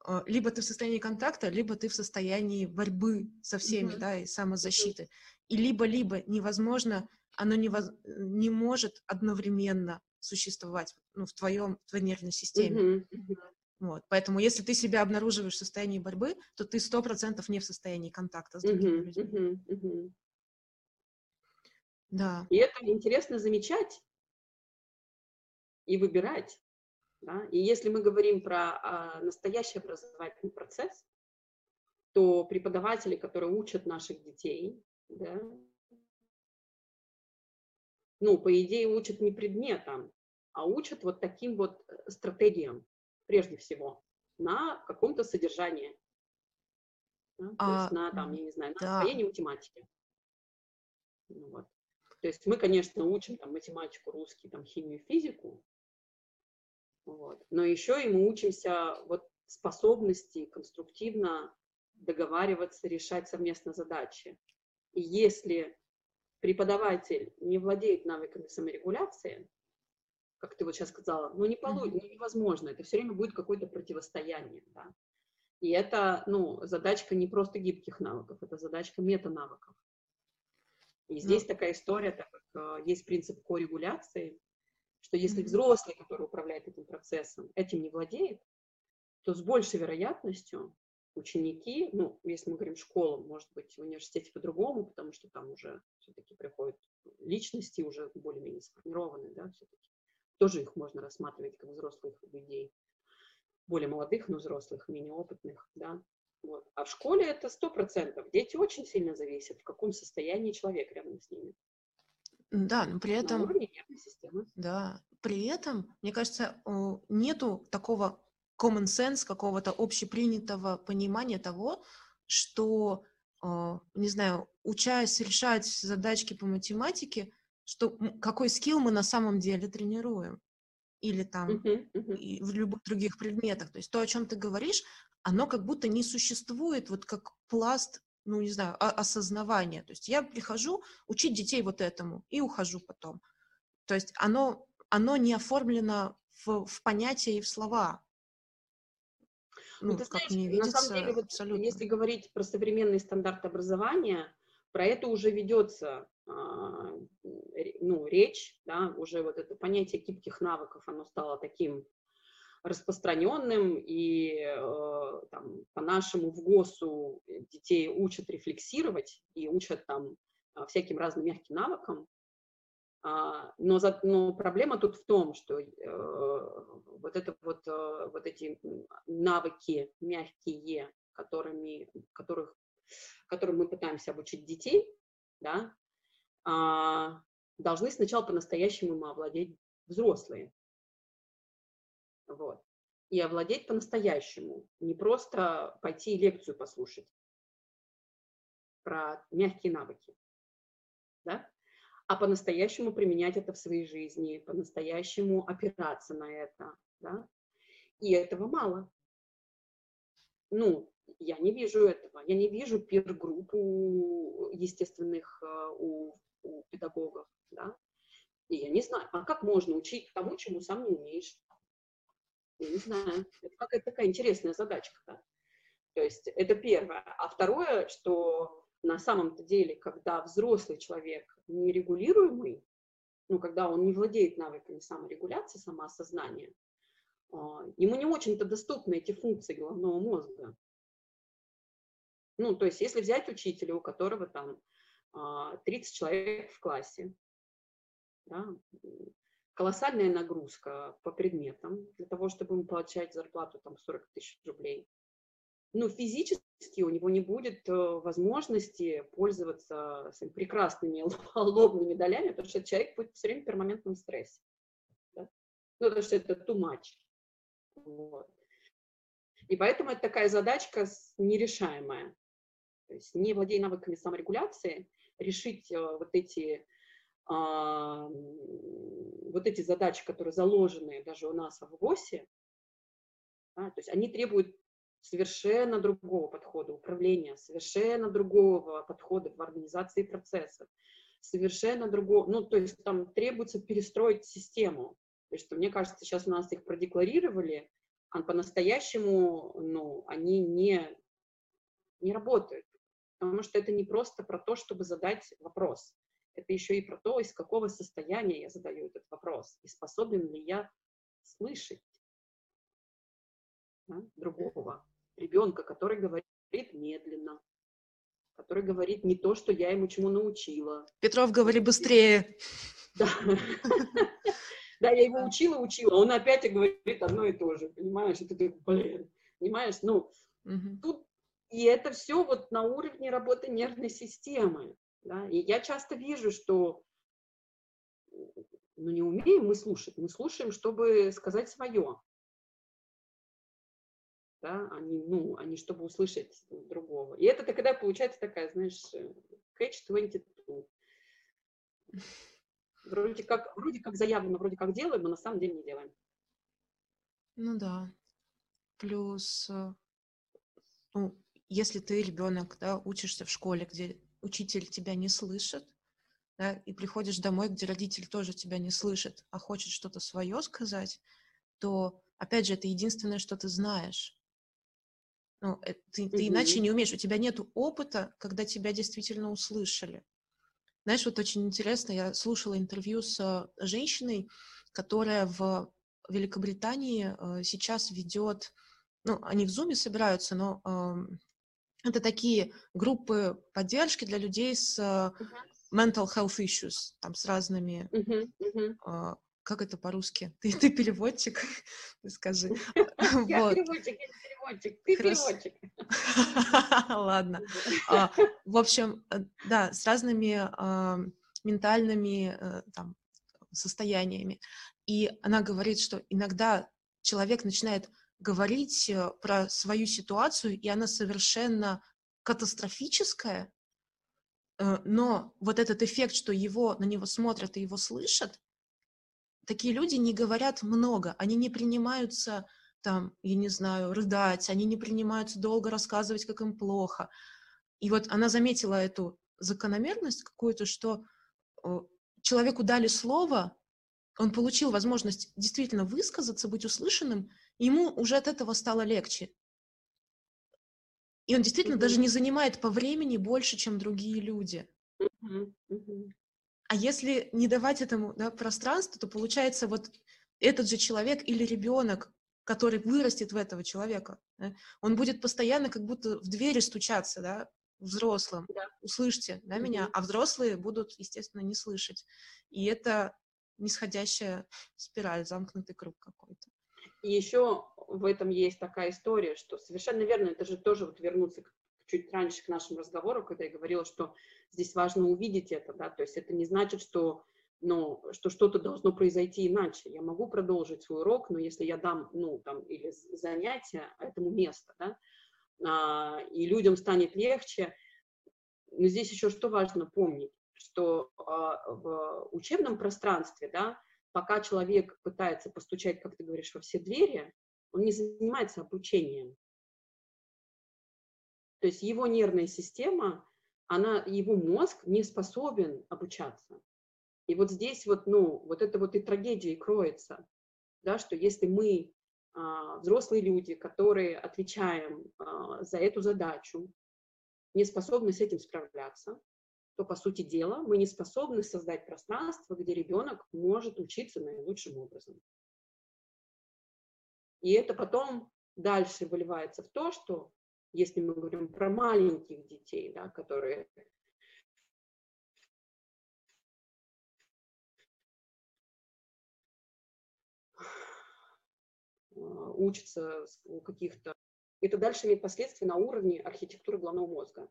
A: э, либо ты в состоянии контакта, либо ты в состоянии борьбы со всеми, mm-hmm. да, и самозащиты. И либо-либо невозможно, оно не, воз, не может одновременно существовать ну, в твоем, в твоей нервной системе. Mm-hmm. Вот. Поэтому если ты себя обнаруживаешь в состоянии борьбы, то ты сто процентов не в состоянии контакта с другими uh-huh, людьми. Uh-huh, uh-huh. Да.
B: И это интересно замечать и выбирать. Да? И если мы говорим про а, настоящий образовательный процесс, то преподаватели, которые учат наших детей, да, ну, по идее, учат не предметам, а учат вот таким вот э, стратегиям, прежде всего, на каком-то содержании. Да? А, то есть на, там, я не знаю, на да. освоении математики. Ну, вот. То есть мы, конечно, учим там математику, русский, там химию, физику, вот. но еще и мы учимся вот способности конструктивно договариваться, решать совместно задачи. И если преподаватель не владеет навыками саморегуляции, как ты вот сейчас сказала, ну не получится, ну, невозможно, это все время будет какое-то противостояние, да. И это, ну, задачка не просто гибких навыков, это задачка мета-навыков. И здесь ну, такая история, так как э, есть принцип коррегуляции, что если взрослый, который управляет этим процессом, этим не владеет, то с большей вероятностью ученики, ну, если мы говорим школа, может быть, в университете по-другому, потому что там уже все-таки приходят личности уже более-менее сформированные, да, все-таки. Тоже их можно рассматривать как взрослых людей, более молодых, но взрослых, менее опытных, да. Вот. А в школе это сто процентов. Дети очень сильно зависят, в каком состоянии человек рядом с ними.
A: Да, но при этом... На уровне нервной системы. Да, при этом, мне кажется, нету такого common sense, какого-то общепринятого понимания того, что, не знаю, учась решать задачки по математике, что какой скилл мы на самом деле тренируем или там uh-huh, uh-huh. в любых других предметах. То есть то, о чем ты говоришь, оно как будто не существует вот как пласт, ну, не знаю, осознавания. То есть я прихожу учить детей вот этому и ухожу потом. То есть оно, оно не оформлено в, в понятия и в слова. ну, ну ты как знаешь, мне видится, на самом деле, вот, абсолютно.
B: если говорить про современный стандарт образования, про это уже ведется а, ну, речь, да, уже вот это понятие гибких навыков, оно стало таким распространенным, и э, там, по-нашему в ГОСу детей учат рефлексировать и учат там а, всяким разным мягким навыкам, а, но, за, но проблема тут в том, что э, вот, это вот, э, вот эти навыки мягкие, которыми, которых, которым мы пытаемся обучить детей, да, э, должны сначала по-настоящему овладеть взрослые. Вот. И овладеть по-настоящему, не просто пойти лекцию послушать про мягкие навыки. Да? а по-настоящему применять это в своей жизни, по-настоящему опираться на это, да, и этого мало. Ну, я не вижу этого, я не вижу пир-группу естественных э, у, у педагогов, да, и я не знаю, а как можно учить тому, чему сам не умеешь? Я не знаю, это какая-то такая интересная задачка, да. То есть это первое. А второе, что на самом-то деле, когда взрослый человек нерегулируемый, ну, когда он не владеет навыками саморегуляции, самоосознания, а, ему не очень-то доступны эти функции головного мозга. Ну, то есть, если взять учителя, у которого там 30 а, человек в классе, да, колоссальная нагрузка по предметам для того, чтобы ему получать зарплату там 40 тысяч рублей, ну, физически у него не будет э, возможности пользоваться прекрасными лобными долями, потому что человек будет все время в перманентном стрессе. Да? Ну, потому что это too much. Вот. И поэтому это такая задачка нерешаемая. То есть не владея навыками саморегуляции, решить э, вот эти, а, вот эти задачи, которые заложены даже у нас в ГОСе, да, то есть они требуют совершенно другого подхода управления, совершенно другого подхода в организации процессов, совершенно другого, ну, то есть там требуется перестроить систему. То есть, мне кажется, сейчас у нас их продекларировали, а по-настоящему, ну, они не, не работают. Потому что это не просто про то, чтобы задать вопрос. Это еще и про то, из какого состояния я задаю этот вопрос, и способен ли я слышать да, другого ребенка, который говорит медленно, который говорит не то, что я ему чему научила.
A: Петров, говори быстрее.
B: Да. Да, я его учила, учила, он опять говорит одно и то же, понимаешь? И ты такой, блин, понимаешь? Ну, тут и это все вот на уровне работы нервной системы. Да? И я часто вижу, что ну, не умеем мы слушать, мы слушаем, чтобы сказать свое да, они, ну, они чтобы услышать другого. И это тогда получается такая, знаешь, э, catch 22. Вроде как, вроде как заявлено, вроде как делаем, но на самом деле не делаем.
A: Ну да. Плюс, э, ну, если ты ребенок, да, учишься в школе, где учитель тебя не слышит, да, и приходишь домой, где родитель тоже тебя не слышит, а хочет что-то свое сказать, то, опять же, это единственное, что ты знаешь. Ну, э, ты, ты иначе не умеешь, у тебя нет опыта, когда тебя действительно услышали. Знаешь, вот очень интересно, я слушала интервью с женщиной, которая в Великобритании э, сейчас ведет, ну, они в Зуме собираются, но это такие группы поддержки для людей с uh mental health issues, там с разными uh-huh, uh-huh. Э, как это по-русски? Ты, ты переводчик? Скажи.
B: Я переводчик, я переводчик, ты переводчик.
A: Ладно. А, в общем, э, да, с разными а, ментальными э, там, состояниями. И она говорит, что иногда человек начинает говорить э, про свою ситуацию, и она совершенно катастрофическая, но вот этот эффект, что его, на него смотрят и его слышат, такие люди не говорят много, они не принимаются там, я не знаю, рыдать, они не принимаются долго рассказывать, как им плохо. И вот она заметила эту закономерность какую-то, что человеку дали слово, он получил возможность действительно высказаться, быть услышанным, и ему уже от этого стало легче. И он действительно mm-hmm. даже не занимает по времени больше, чем другие люди.
B: Mm-hmm. Mm-hmm.
A: А если не давать этому да, пространство, то получается вот этот же человек или ребенок, который вырастет в этого человека, да, он будет постоянно как будто в двери стучаться, да, взрослым, да. услышьте да, mm-hmm. меня, а взрослые будут, естественно, не слышать. И это нисходящая спираль, замкнутый круг какой-то.
B: И еще в этом есть такая история, что совершенно верно, это же тоже вот вернуться к, чуть раньше к нашему разговору, когда я говорила, что здесь важно увидеть это, да, то есть это не значит, что ну, что что-то должно произойти иначе. Я могу продолжить свой урок, но если я дам, ну, там, или занятие этому место, да, а, и людям станет легче. Но здесь еще что важно помнить, что а, в учебном пространстве, да, пока человек пытается постучать, как ты говоришь, во все двери, он не занимается обучением. То есть его нервная система, она, его мозг не способен обучаться. И вот здесь вот, ну, вот это вот и трагедия и кроется, да, что если мы а, взрослые люди, которые отвечаем а, за эту задачу, не способны с этим справляться, то, по сути дела, мы не способны создать пространство, где ребенок может учиться наилучшим образом. И это потом дальше выливается в то, что если мы говорим про маленьких детей, да, которые А, учится у каких-то... Это дальше имеет последствия на уровне архитектуры головного мозга.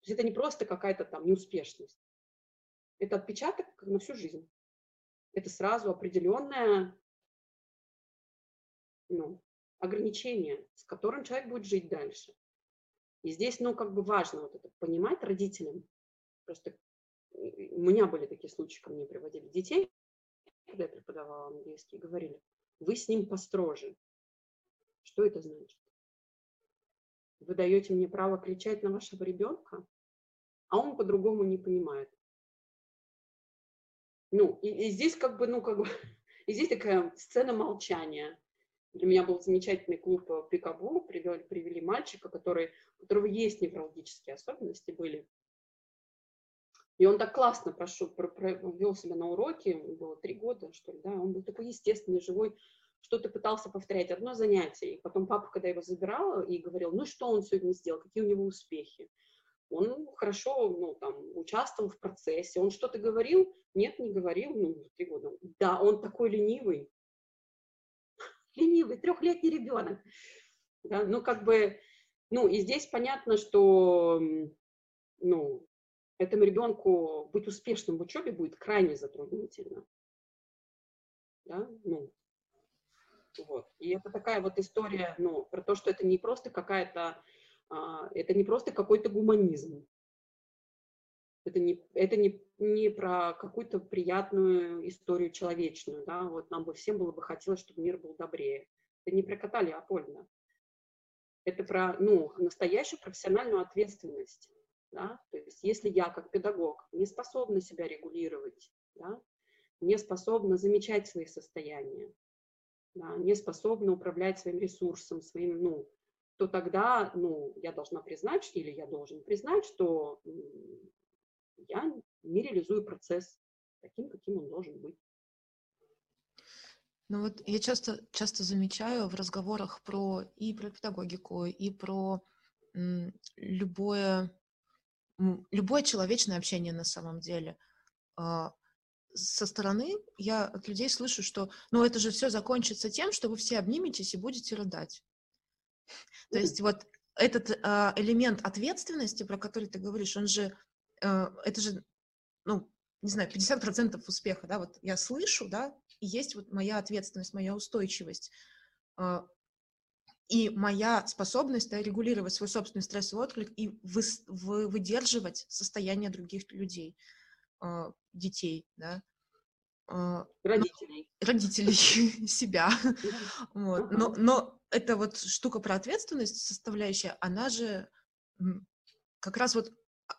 B: То есть это не просто какая-то там неуспешность. Это отпечаток на всю жизнь. Это сразу определенное ну, ограничение, с которым человек будет жить дальше. И здесь, ну, как бы важно вот это понимать родителям. Просто у меня были такие случаи, ко мне приводили детей, когда я преподавала английский, говорили, вы с ним построже. Что это значит? Вы даете мне право кричать на вашего ребенка, а он по-другому не понимает. Ну, и, и здесь как бы, ну, как бы, и здесь такая сцена молчания. Для меня был замечательный клуб э, Пикабу, привели, привели мальчика, который, у которого есть неврологические особенности были. И он так классно прошел, вел себя на уроке, было три года, что ли, да, он был такой естественный, живой, что-то пытался повторять одно занятие. И потом папа, когда его забирал и говорил, ну что он сегодня сделал, какие у него успехи, он хорошо, ну, там, участвовал в процессе, он что-то говорил, нет, не говорил, ну, три года. Да, он такой ленивый, ленивый, трехлетний ребенок. Да, ну, как бы, ну, и здесь понятно, что, ну, этому ребенку быть успешным в учебе будет крайне затруднительно. Да? Ну, вот. И это такая вот история, ну, про то, что это не просто какая-то, а, это не просто какой-то гуманизм. Это не, это не, не про какую-то приятную историю человечную, да, вот нам бы всем было бы хотелось, чтобы мир был добрее. Это не про кота Леопольда. Это про, ну, настоящую профессиональную ответственность да? То есть если я как педагог не способна себя регулировать, да, не способна замечать свои состояния, да, не способна управлять своим ресурсом, своим, ну, то тогда, ну, я должна признать, или я должен признать, что я не реализую процесс таким, каким он должен быть.
A: Ну вот я часто, часто замечаю в разговорах про и про педагогику, и про м, любое любое человечное общение на самом деле. А, со стороны я от людей слышу, что ну это же все закончится тем, что вы все обниметесь и будете рыдать. То есть вот этот а, элемент ответственности, про который ты говоришь, он же, а, это же, ну, не знаю, 50% успеха, да, вот я слышу, да, и есть вот моя ответственность, моя устойчивость и моя способность да, регулировать свой собственный стрессовый отклик и вы, вы, выдерживать состояние других людей, э, детей, да.
B: Э, родителей.
A: Родителей себя. вот. но, но эта вот штука про ответственность составляющая, она же как раз вот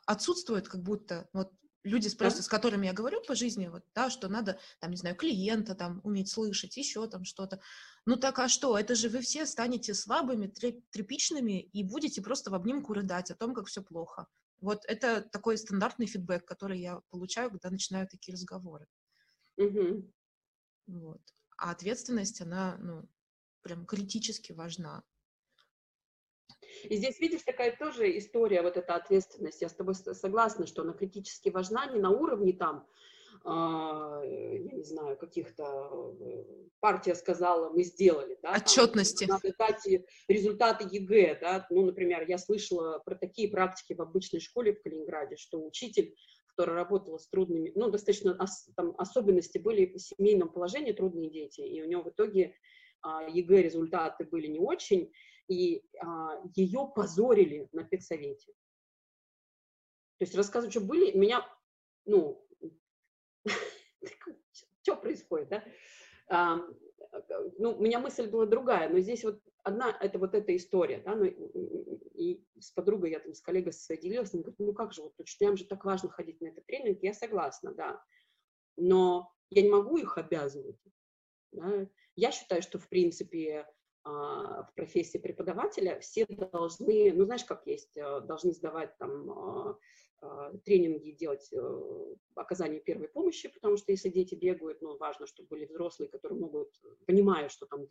A: отсутствует как будто вот люди, просто с которыми я говорю по жизни, вот, да, что надо, там, не знаю, клиента там уметь слышать, еще там что-то. Ну так а что? Это же вы все станете слабыми, тряпичными и будете просто в обнимку рыдать о том, как все плохо. Вот это такой стандартный фидбэк, который я получаю, когда начинаю такие разговоры.
B: Угу.
A: Вот. А ответственность, она, ну, прям критически важна.
B: И здесь, видишь, такая тоже история, вот эта ответственность. Я с тобой согласна, что она критически важна не на уровне там, я не знаю, каких-то э, партия сказала, мы сделали, да,
A: отчетности.
B: Там, надо дать результаты ЕГЭ, да, ну, например, я слышала про такие практики в обычной школе в Калининграде, что учитель, который работала с трудными, ну, достаточно ос, там особенности были по семейному положению трудные дети, и у него в итоге а, ЕГЭ результаты были не очень, и а, ее позорили на педсовете. То есть рассказывать, что были, меня, ну, что происходит, да? А, ну, у меня мысль была другая, но здесь вот одна, это вот эта история, да, ну, и с подругой я там, с коллегой своей она говорит, ну как же, вот учителям же так важно ходить на этот тренинг, я согласна, да, но я не могу их обязывать, да? Я считаю, что, в принципе, а, в профессии преподавателя все должны, ну, знаешь, как есть, э, должны сдавать там а, тренинги, делать э, оказание первой помощи, потому что если дети бегают, ну, важно, чтобы были взрослые, которые могут, понимая, что там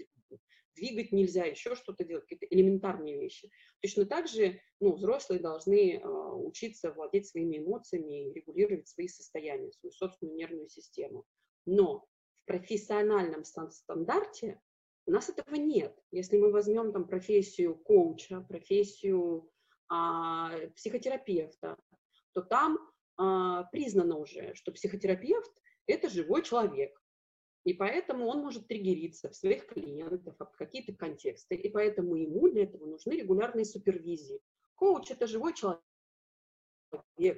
B: двигать нельзя, еще что-то делать, какие-то элементарные вещи. Точно так же, ну, взрослые должны учиться владеть своими эмоциями, регулировать свои состояния, свою собственную нервную систему. Но в профессиональном стандарте у нас этого нет. Если мы возьмем там профессию коуча, профессию а, психотерапевта, то там а, признано уже, что психотерапевт – это живой человек. И поэтому он может триггериться в своих клиентах, в какие-то контексты. И поэтому ему для этого нужны регулярные супервизии. Коуч – это живой человек,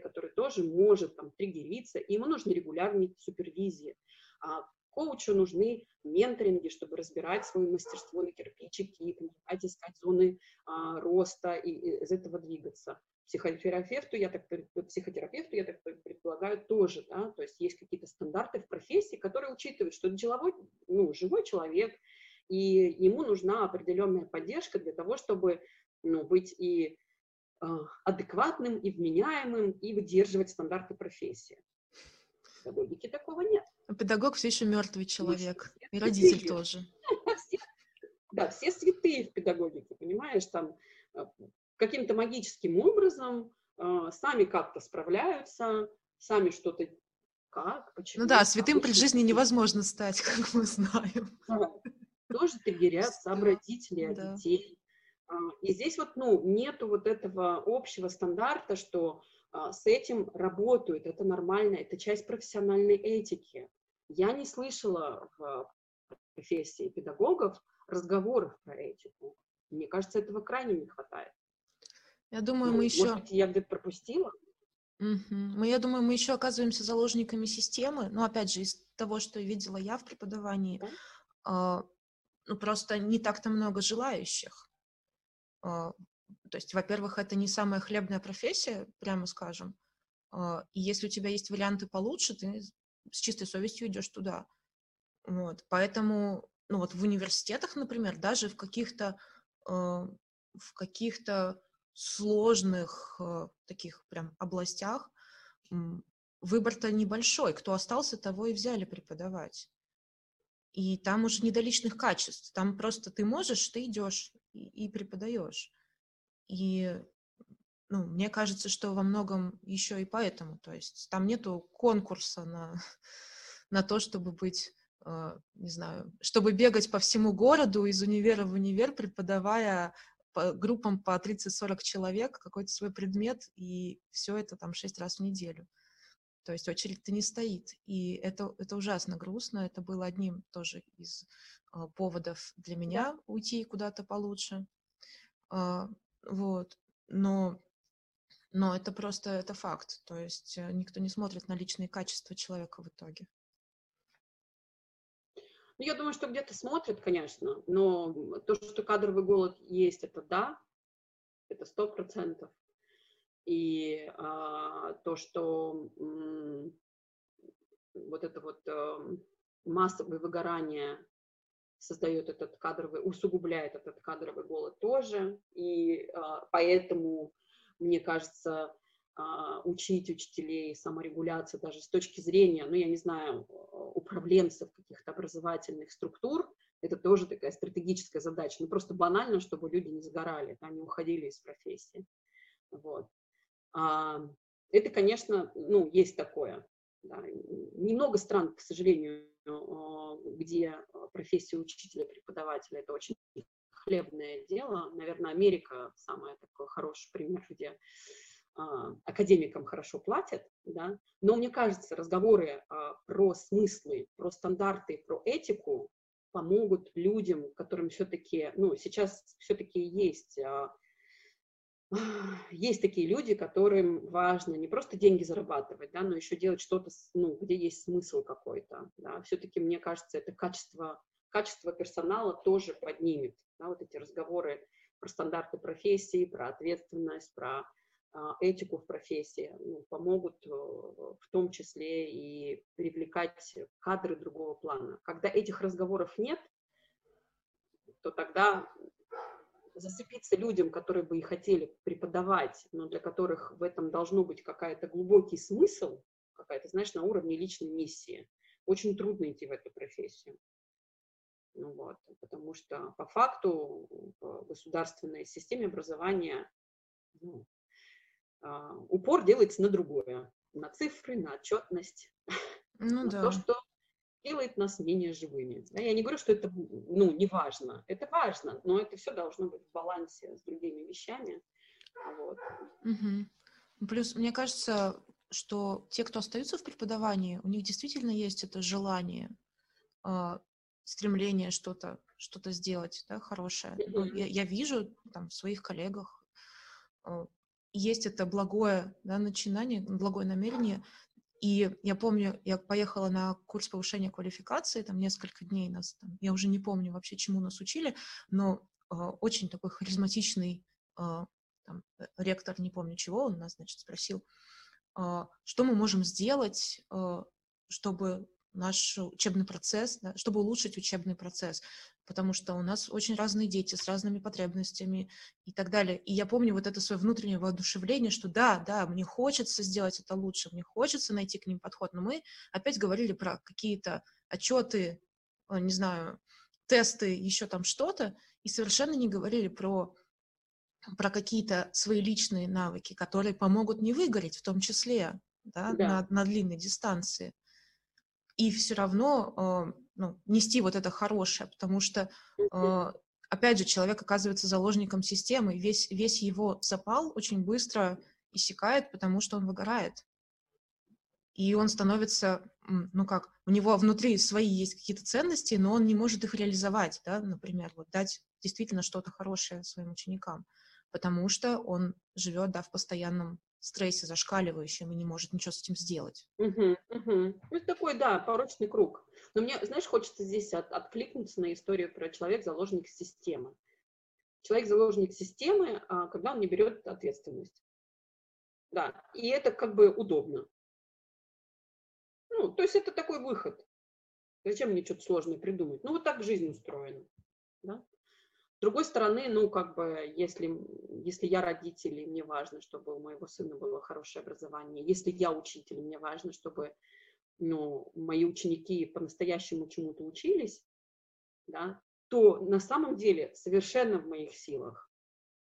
B: который тоже может там, триггериться, и ему нужны регулярные супервизии. А Коучу нужны менторинги, чтобы разбирать свое мастерство на кирпичики, помогать искать зоны а, роста и, и из этого двигаться. Психотерапевту, я так, психотерапевту, я так предполагаю, тоже, да, то есть есть какие-то стандарты в профессии, которые учитывают, что это деловой, ну, живой человек, и ему нужна определенная поддержка для того, чтобы ну, быть и э, адекватным, и вменяемым, и выдерживать стандарты профессии. В педагогике такого нет.
A: А педагог все еще мертвый человек. и родитель тоже.
B: Да, все святые в педагогике, понимаешь, там э, каким-то магическим образом э, сами как-то справляются, сами что-то как, почему.
A: Ну да, святым при жизни невозможно стать, как мы знаем.
B: Тоже триггерят сам родители, да. детей. А, и здесь вот, ну, нету вот этого общего стандарта, что а, с этим работают, это нормально, это часть профессиональной этики. Я не слышала в профессии педагогов разговоров про этику. Мне кажется, этого крайне не хватает.
A: Я думаю, ну, мы еще...
B: Может быть, я где-то пропустила?
A: Угу. Мы, я думаю, мы еще оказываемся заложниками системы. Но опять же, из того, что видела я в преподавании, да? э, ну, просто не так-то много желающих. Э, то есть, во-первых, это не самая хлебная профессия, прямо скажем. Э, и если у тебя есть варианты получше, ты с чистой совестью идешь туда. Вот. Поэтому, ну вот в университетах, например, даже в каких-то э, в каких-то сложных э, таких прям областях выбор-то небольшой. Кто остался, того и взяли преподавать. И там уже не до личных качеств. Там просто ты можешь, ты идешь и, и преподаешь. И ну, мне кажется, что во многом еще и поэтому. То есть там нету конкурса на, на то, чтобы быть, э, не знаю, чтобы бегать по всему городу из универа в универ, преподавая по группам по 30-40 человек какой-то свой предмет, и все это там 6 раз в неделю. То есть очередь-то не стоит. И это, это ужасно грустно. Это было одним тоже из э, поводов для меня уйти куда-то получше. Э, вот. Но но это просто это факт. То есть э, никто не смотрит на личные качества человека в итоге.
B: Ну, я думаю, что где-то смотрят, конечно, но то, что кадровый голод есть, это да, это сто процентов. И а, то, что вот это вот э, массовое выгорание создает этот кадровый, усугубляет этот кадровый голод тоже, и э, поэтому, мне кажется, э, учить учителей саморегуляции даже с точки зрения, ну, я не знаю, управленцев каких-то образовательных структур, это тоже такая стратегическая задача. Ну, просто банально, чтобы люди не сгорали, да, не уходили из профессии. Вот. А, это, конечно, ну, есть такое. Да. Немного стран, к сожалению, а, где профессия учителя, преподавателя – это очень хлебное дело. Наверное, Америка – самый такой хороший пример, где академикам хорошо платят, да, но мне кажется, разговоры а, про смыслы, про стандарты, про этику помогут людям, которым все-таки, ну, сейчас все-таки есть а, есть такие люди, которым важно не просто деньги зарабатывать, да, но еще делать что-то, ну, где есть смысл какой-то. Да. Все-таки, мне кажется, это качество, качество персонала тоже поднимет. Да, вот эти разговоры про стандарты профессии, про ответственность, про а, этику в профессии ну, помогут э, в том числе и привлекать кадры другого плана. Когда этих разговоров нет, то тогда зацепиться людям, которые бы и хотели преподавать, но для которых в этом должно быть какая-то глубокий смысл, какая-то, знаешь, на уровне личной миссии. Очень трудно идти в эту профессию. Ну вот, потому что по факту в государственной системе образования ну, а, упор делается на другое, на цифры, на отчетность, ну, на да. то, что делает нас менее живыми. Я не говорю, что это ну, не важно. Это важно, но это все должно быть в балансе с другими вещами. Вот.
A: Угу. Плюс, мне кажется, что те, кто остаются в преподавании, у них действительно есть это желание, э, стремление что-то что сделать да, хорошее. Mm-hmm. Я, я вижу там, в своих коллегах, э, есть это благое да, начинание, благое намерение. И я помню, я поехала на курс повышения квалификации, там несколько дней нас, там, я уже не помню вообще, чему нас учили, но э, очень такой харизматичный э, там, ректор, не помню чего, он нас, значит, спросил, э, что мы можем сделать, э, чтобы наш учебный процесс, да, чтобы улучшить учебный процесс, потому что у нас очень разные дети с разными потребностями и так далее. И я помню вот это свое внутреннее воодушевление, что да, да, мне хочется сделать это лучше, мне хочется найти к ним подход, но мы опять говорили про какие-то отчеты, э, не знаю, тесты, еще там что-то, и совершенно не говорили про про какие-то свои личные навыки, которые помогут не выгореть, в том числе, да, да. На, на длинной дистанции и все равно э, ну, нести вот это хорошее, потому что, э, опять же, человек оказывается заложником системы, весь, весь его запал очень быстро иссякает, потому что он выгорает. И он становится, ну как, у него внутри свои есть какие-то ценности, но он не может их реализовать, да, например, вот дать действительно что-то хорошее своим ученикам, потому что он живет, да, в постоянном стрессе зашкаливающем и не может ничего с этим сделать.
B: Угу, угу. Это такой, да, порочный круг. Но мне, знаешь, хочется здесь от, откликнуться на историю про человек-заложник системы. Человек-заложник системы, а, когда он не берет ответственность. Да, и это как бы удобно. Ну, то есть это такой выход. Зачем мне что-то сложное придумать? Ну, вот так жизнь устроена. Да? С другой стороны, ну, как бы, если, если я родитель, и мне важно, чтобы у моего сына было хорошее образование, если я учитель, мне важно, чтобы, ну, мои ученики по-настоящему чему-то учились, да, то на самом деле совершенно в моих силах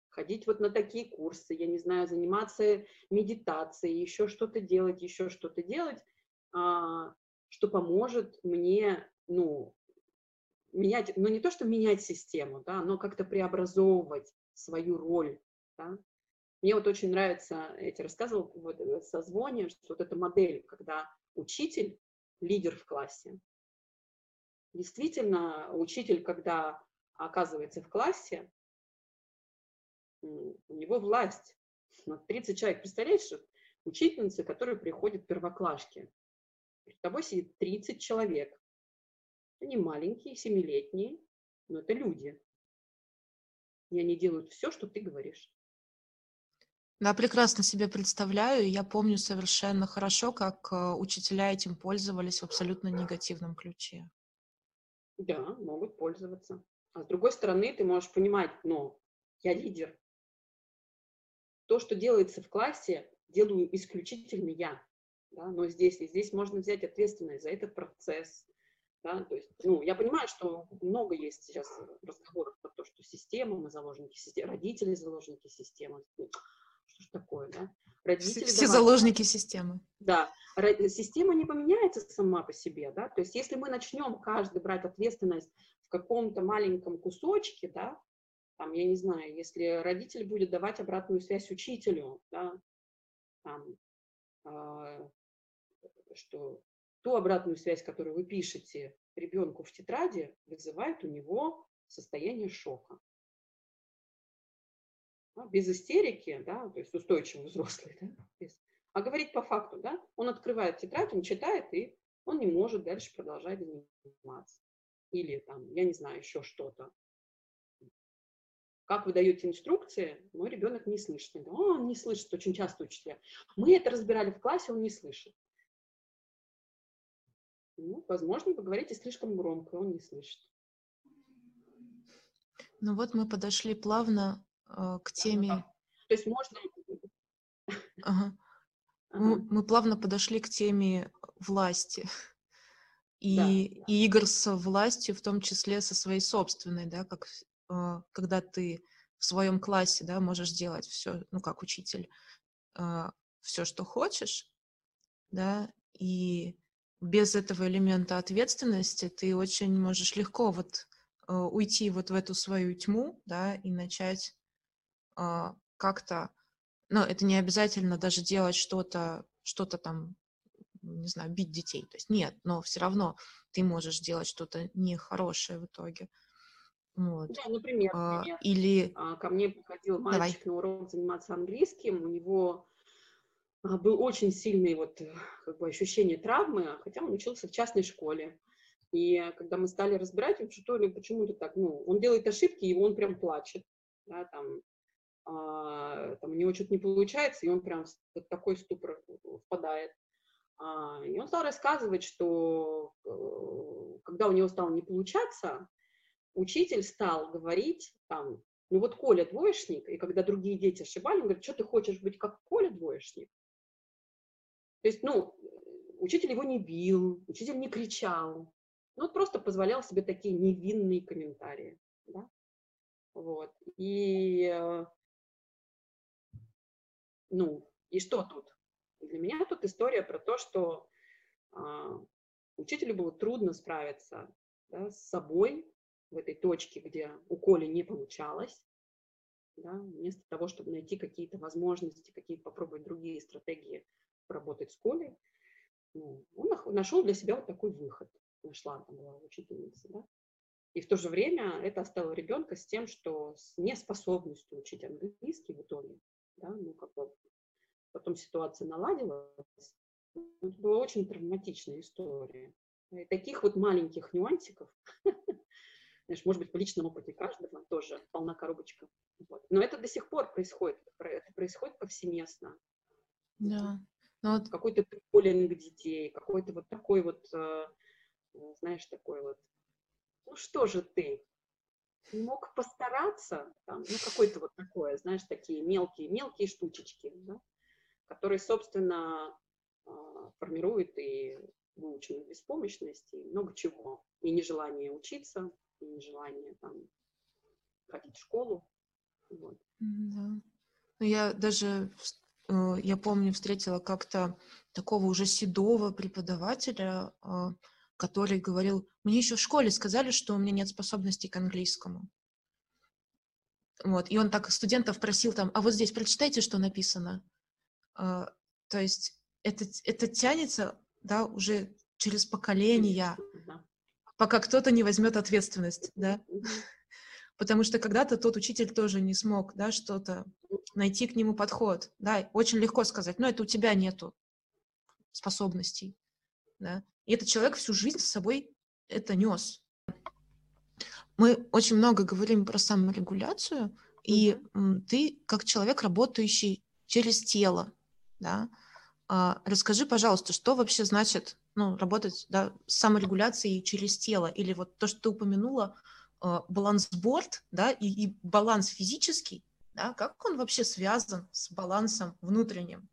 B: ходить вот на такие курсы, я не знаю, заниматься медитацией, еще что-то делать, еще что-то делать, а, что поможет мне, ну, менять, ну не то, что менять систему, да, но как-то преобразовывать свою роль, да. Мне вот очень нравится, я тебе рассказывала в созвоне, что вот эта модель, когда учитель – лидер в классе. Действительно, учитель, когда оказывается в классе, у него власть. 30 человек, представляешь, учительницы, которые приходят первоклашки. Перед тобой сидит 30 человек. Они маленькие, семилетние, но это люди. И они делают все, что ты говоришь.
A: Да, прекрасно себе представляю. Я помню совершенно хорошо, как э, учителя этим пользовались в абсолютно негативном ключе.
B: Да, могут пользоваться. А с другой стороны, ты можешь понимать, ну, я лидер. То, что делается в классе, делаю исключительно я. Да? Но здесь, и здесь можно взять ответственность за этот процесс. Да? То есть, ну, я понимаю, что много есть сейчас разговоров про то, что система, мы заложники системы, родители заложники системы что ж такое, да?
A: Родители все, все заложники системы.
B: Да, система не поменяется сама по себе, да, то есть если мы начнем каждый брать ответственность в каком-то маленьком кусочке, да, там, я не знаю, если родитель будет давать обратную связь учителю, да, там, э, что ту обратную связь, которую вы пишете ребенку в тетради, вызывает у него состояние шока да, без истерики, да, то есть устойчивый взрослый, да, без, а говорить по факту, да, он открывает тетрадь, он читает, и он не может дальше продолжать заниматься. Или там, я не знаю, еще что-то. Как вы даете инструкции, мой ребенок не слышит. О, он не слышит, очень часто учителя. Мы это разбирали в классе, он не слышит. Ну, возможно, вы говорите слишком громко, он не слышит.
A: Ну вот мы подошли плавно э, к теме...
B: То есть можно...
A: Ага. Ага. Мы, мы плавно подошли к теме власти. И, да, и игр с властью, в том числе со своей собственной, да, как э, когда ты в своем классе, да, можешь делать все, ну, как учитель, э, все, что хочешь, да, и без этого элемента ответственности ты очень можешь легко вот э, уйти вот в эту свою тьму, да, и начать а, как-то, ну, это не обязательно даже делать что-то, что-то там, не знаю, бить детей. То есть нет, но все равно ты можешь делать что-то нехорошее в итоге.
B: Вот. Да, например, а, например или... А, ко мне приходил мальчик Давай. на урок заниматься английским, у него был очень сильный вот как бы ощущение травмы, хотя он учился в частной школе. И когда мы стали разбирать, что ли, почему-то так, ну, он делает ошибки, и он прям плачет, да, там, а, там, у него что-то не получается, и он прям в такой ступор впадает. А, и он стал рассказывать, что э, когда у него стало не получаться, учитель стал говорить там, ну вот Коля двоечник, и когда другие дети ошибали, он говорит, что ты хочешь быть как Коля двоечник? То есть, ну, учитель его не бил, учитель не кричал, ну, просто позволял себе такие невинные комментарии, да, вот, и э, ну, и что тут? Для меня тут история про то, что а, учителю было трудно справиться да, с собой в этой точке, где у Коли не получалось, да, вместо того, чтобы найти какие-то возможности, какие-то попробовать другие стратегии поработать с Колей, ну, он нашел для себя вот такой выход. Нашла там была учительница, да. И в то же время это оставило ребенка с тем, что с неспособностью учить английский в итоге, да, ну, как бы потом ситуация наладилась. Это была очень травматичная история. И таких вот маленьких нюансиков, знаешь, может быть, в личном опыте каждого тоже полна коробочка. Вот. Но это до сих пор происходит, это происходит повсеместно.
A: Да.
B: Но вот... Какой-то троллинг детей, какой-то вот такой вот, э, знаешь, такой вот, ну что же ты, мог постараться, там, ну какой-то вот такое, знаешь, такие мелкие-мелкие штучечки, да? которые, собственно, а, формируют и выученную беспомощность, и много чего. И нежелание учиться, и нежелание там, ходить в школу. Вот.
A: Да. Ну, я даже, э, я помню, встретила как-то такого уже седого преподавателя, а, который говорил, мне еще в школе сказали, что у меня нет способностей к английскому. Вот, и он так студентов просил там, а вот здесь прочитайте, что написано. А, то есть это, это тянется, да, уже через поколения, пока кто-то не возьмет ответственность, да. Потому что когда-то тот учитель тоже не смог, да, что-то найти к нему подход, да, очень легко сказать, но это у тебя нету способностей, да. И этот человек всю жизнь с собой это нес. Мы очень много говорим про саморегуляцию, и ты, как человек, работающий через тело, да. А, расскажи, пожалуйста, что вообще значит ну, работать да, с саморегуляцией через тело? Или вот то, что ты упомянула, балансборд, да, и, и баланс физический, да, как он вообще связан с балансом внутренним?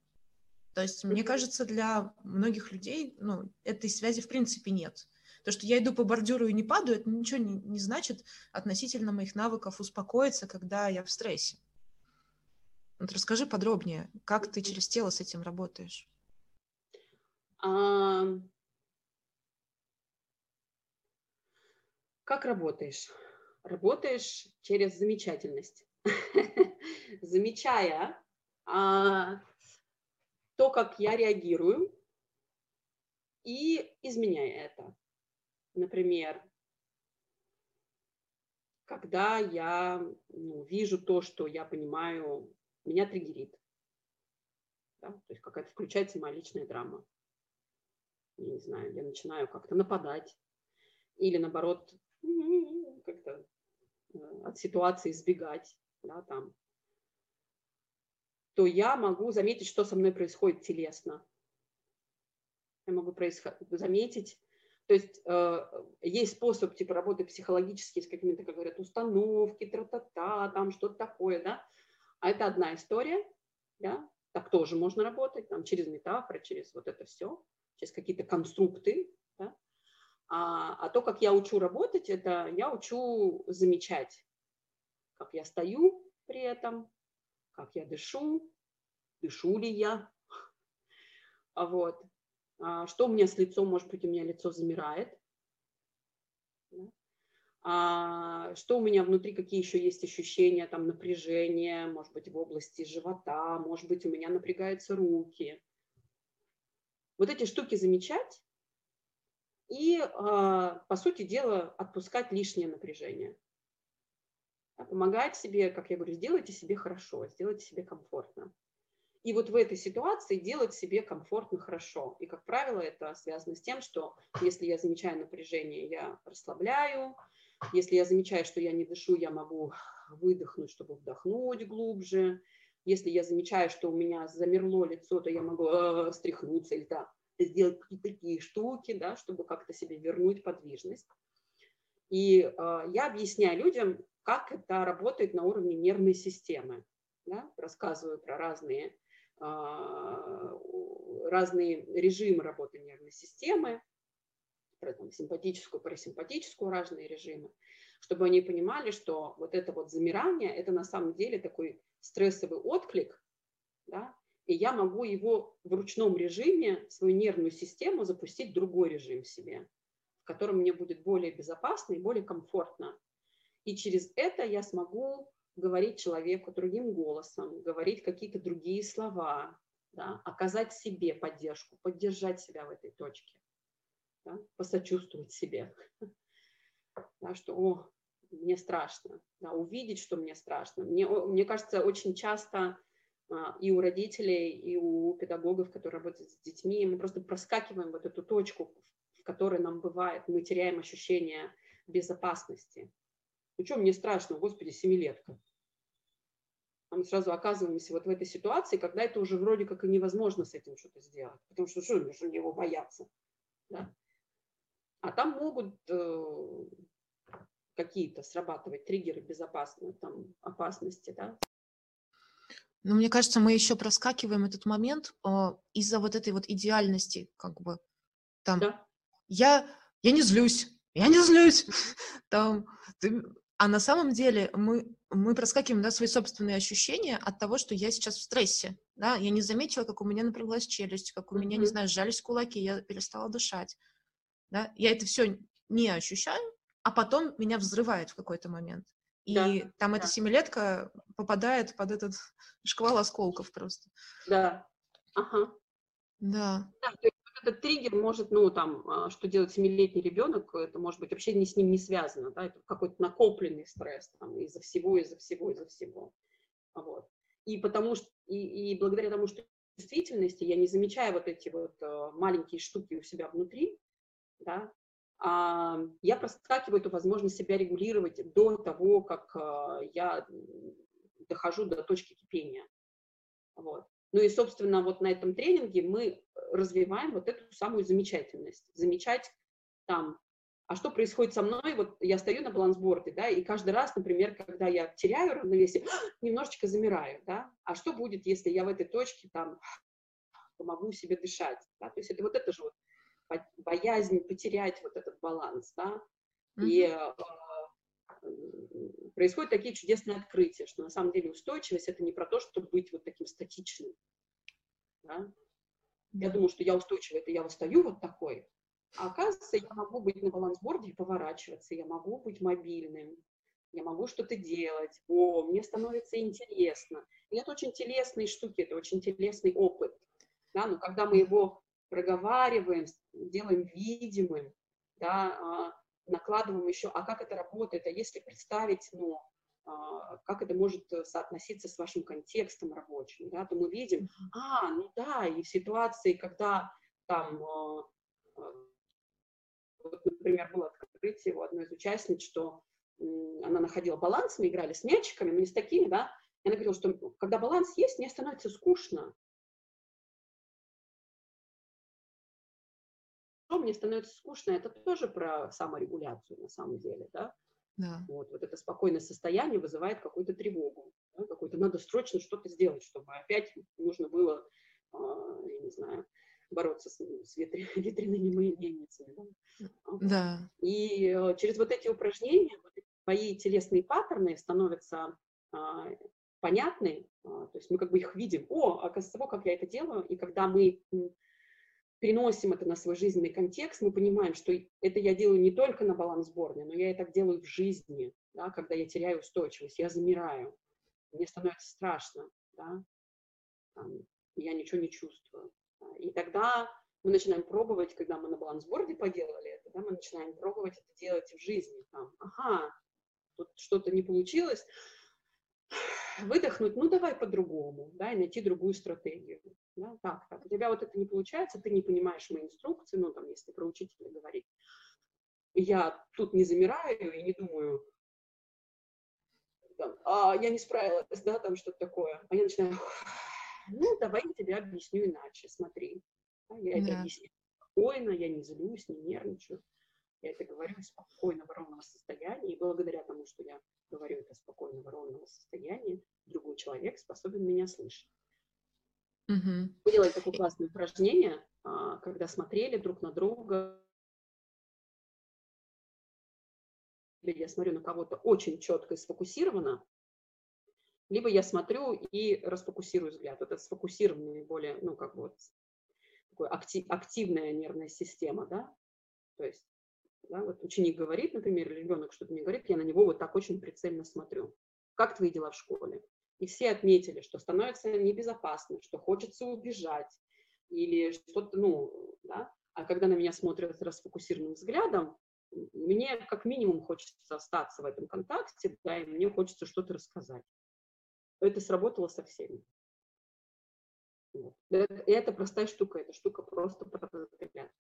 A: То есть, мне кажется, для многих людей ну, этой связи в принципе нет. То, что я иду по бордюру и не падаю, это ничего не, не значит относительно моих навыков успокоиться, когда я в стрессе. Вот расскажи подробнее, как ты через тело с этим работаешь?
B: Как работаешь? Работаешь через замечательность. Замечая а, то, как я реагирую, и изменяя это. Например, когда я ну, вижу то, что я понимаю, меня триггерит. Да? То есть какая-то включается моя личная драма. Я не знаю, я начинаю как-то нападать. Или наоборот, как-то э, от ситуации избегать. Да, там. То я могу заметить, что со мной происходит телесно. Я могу происход... заметить, то есть э, есть способ типа работы психологически с какими-то, как говорят, установки, тра-та-та, там что-то такое, да. А это одна история, да. Так тоже можно работать, там через метафоры, через вот это все, через какие-то конструкты. А, а то, как я учу работать, это я учу замечать, как я стою при этом, как я дышу, дышу ли я, а вот, а, что у меня с лицом, может быть, у меня лицо замирает, а, что у меня внутри, какие еще есть ощущения, там, напряжения, может быть, в области живота, может быть, у меня напрягаются руки. Вот эти штуки замечать и, а, по сути дела, отпускать лишнее напряжение. Помогать себе, как я говорю, сделайте себе хорошо, сделайте себе комфортно. И вот в этой ситуации делать себе комфортно, хорошо. И, как правило, это связано с тем, что если я замечаю напряжение, я расслабляю. Если я замечаю, что я не дышу, я могу выдохнуть, чтобы вдохнуть глубже. Если я замечаю, что у меня замерло лицо, то я могу э, встряхнуться или да, сделать такие штуки, да, чтобы как-то себе вернуть подвижность. И э, я объясняю людям, как это работает на уровне нервной системы. Да? Рассказываю про разные а, разные режимы работы нервной системы, там, симпатическую, парасимпатическую, разные режимы, чтобы они понимали, что вот это вот замирание, это на самом деле такой стрессовый отклик, да, и я могу его в ручном режиме, свою нервную систему запустить в другой режим себе, в котором мне будет более безопасно и более комфортно. И через это я смогу говорить человеку другим голосом, говорить какие-то другие слова, да, оказать себе поддержку, поддержать себя в этой точке, да, посочувствовать себе, да, что о, мне страшно, да, увидеть, что мне страшно. Мне, мне кажется, очень часто и у родителей, и у педагогов, которые работают с детьми, мы просто проскакиваем вот эту точку, в которой нам бывает, мы теряем ощущение безопасности. Ну что мне страшно, господи, семилетка. А мы сразу оказываемся вот в этой ситуации, когда это уже вроде как и невозможно с этим что-то сделать. Потому что что, что его бояться? Да? А там могут э, какие-то срабатывать триггеры безопасные, там, опасности, да.
A: Ну, мне кажется, мы еще проскакиваем этот момент э, из-за вот этой вот идеальности, как бы, там, да. я, я не злюсь, я не злюсь, там, ты, а на самом деле мы, мы проскакиваем да, свои собственные ощущения от того, что я сейчас в стрессе. Да? Я не заметила, как у меня напряглась челюсть, как у mm-hmm. меня, не знаю, сжались кулаки, я перестала дышать. Да? Я это все не ощущаю, а потом меня взрывает в какой-то момент. И да, там да. эта семилетка попадает под этот шквал осколков просто.
B: Да. Ага.
A: Да.
B: да то есть этот триггер может, ну, там, а, что делать семилетний ребенок, это может быть вообще не с ним не связано, да, это какой-то накопленный стресс, там, из-за всего, из-за всего, из-за всего. Вот. И потому что, и, и благодаря тому, что действительности я не замечаю вот эти вот uh, маленькие штуки у себя внутри, да, я проскакиваю эту возможность себя регулировать до того, как uh, я дохожу до точки кипения. Вот. Ну и, собственно, вот на этом тренинге мы развиваем вот эту самую замечательность. Замечать там, а что происходит со мной, вот я стою на балансборде, да, и каждый раз, например, когда я теряю равновесие, немножечко замираю, да, а что будет, если я в этой точке там помогу себе дышать, да, то есть это вот это же вот боязнь потерять вот этот баланс, да, mm-hmm. и э, происходят такие чудесные открытия, что на самом деле устойчивость это не про то, чтобы быть вот таким статичным. Да? Я думаю, что я устойчивый, это я встаю вот такой. А оказывается, я могу быть на балансборде и поворачиваться, я могу быть мобильным, я могу что-то делать, о, мне становится интересно. И это очень телесные штуки, это очень телесный опыт. Да? Но когда мы его проговариваем, делаем видимым, да, а, накладываем еще, а как это работает, а если представить, ну, а, как это может э, соотноситься с вашим контекстом рабочим, да, то мы видим, а, ну да, и в ситуации, когда там, а, вот, например, было открытие у одной из участниц, что она находила баланс, мы играли с мячиками, но не с такими, да, и она говорила, что когда баланс есть, мне становится скучно, мне становится скучно, это тоже про саморегуляцию на самом деле, да. Да. Вот, вот это спокойное состояние вызывает какую-то тревогу, да, какую-то надо срочно что-то сделать, чтобы опять нужно было, э, я не знаю, бороться с, с ветря, ветряными мельницами. Да?
A: да.
B: И э, через вот эти упражнения, вот эти твои телесные паттерны становятся э, понятны, э, то есть мы как бы их видим. О, оказывается, как я это делаю, и когда мы переносим это на свой жизненный контекст, мы понимаем, что это я делаю не только на баланс сборной, но я это делаю в жизни, да, когда я теряю устойчивость, я замираю, мне становится страшно, да, там, я ничего не чувствую. Да, и тогда мы начинаем пробовать, когда мы на балансборде поделали это, да, мы начинаем пробовать это делать в жизни. Там, ага, тут что-то не получилось, выдохнуть, ну давай по-другому, да, и найти другую стратегию. Да, так, так, у тебя вот это не получается, ты не понимаешь мои инструкции, ну, там, если про учителя говорить. Я тут не замираю и не думаю, там, а я не справилась, да, там что-то такое. А я начинаю, ну, давай я тебе объясню иначе, смотри. Да, я да. это объясню спокойно, я не злюсь, не нервничаю. Я это говорю из спокойного, ровного состояния, и благодаря тому, что я говорю это спокойного, ровного состояния, другой человек способен меня слышать.
A: Угу.
B: Мы делали такое классное упражнение, а, когда смотрели друг на друга. Я смотрю на кого-то очень четко и сфокусированно, либо я смотрю и расфокусирую взгляд. Это сфокусированная более, ну, как бы вот такой актив, активная нервная система, да, то есть да, вот ученик говорит, например, или ребенок что-то мне говорит, я на него вот так очень прицельно смотрю. Как твои дела в школе? И все отметили, что становится небезопасно, что хочется убежать или что-то, ну, да. А когда на меня смотрят с расфокусированным взглядом, мне как минимум хочется остаться в этом контакте, да, и мне хочется что-то рассказать. Это сработало со всеми. Вот. Это, это простая штука, эта штука просто про взгляд.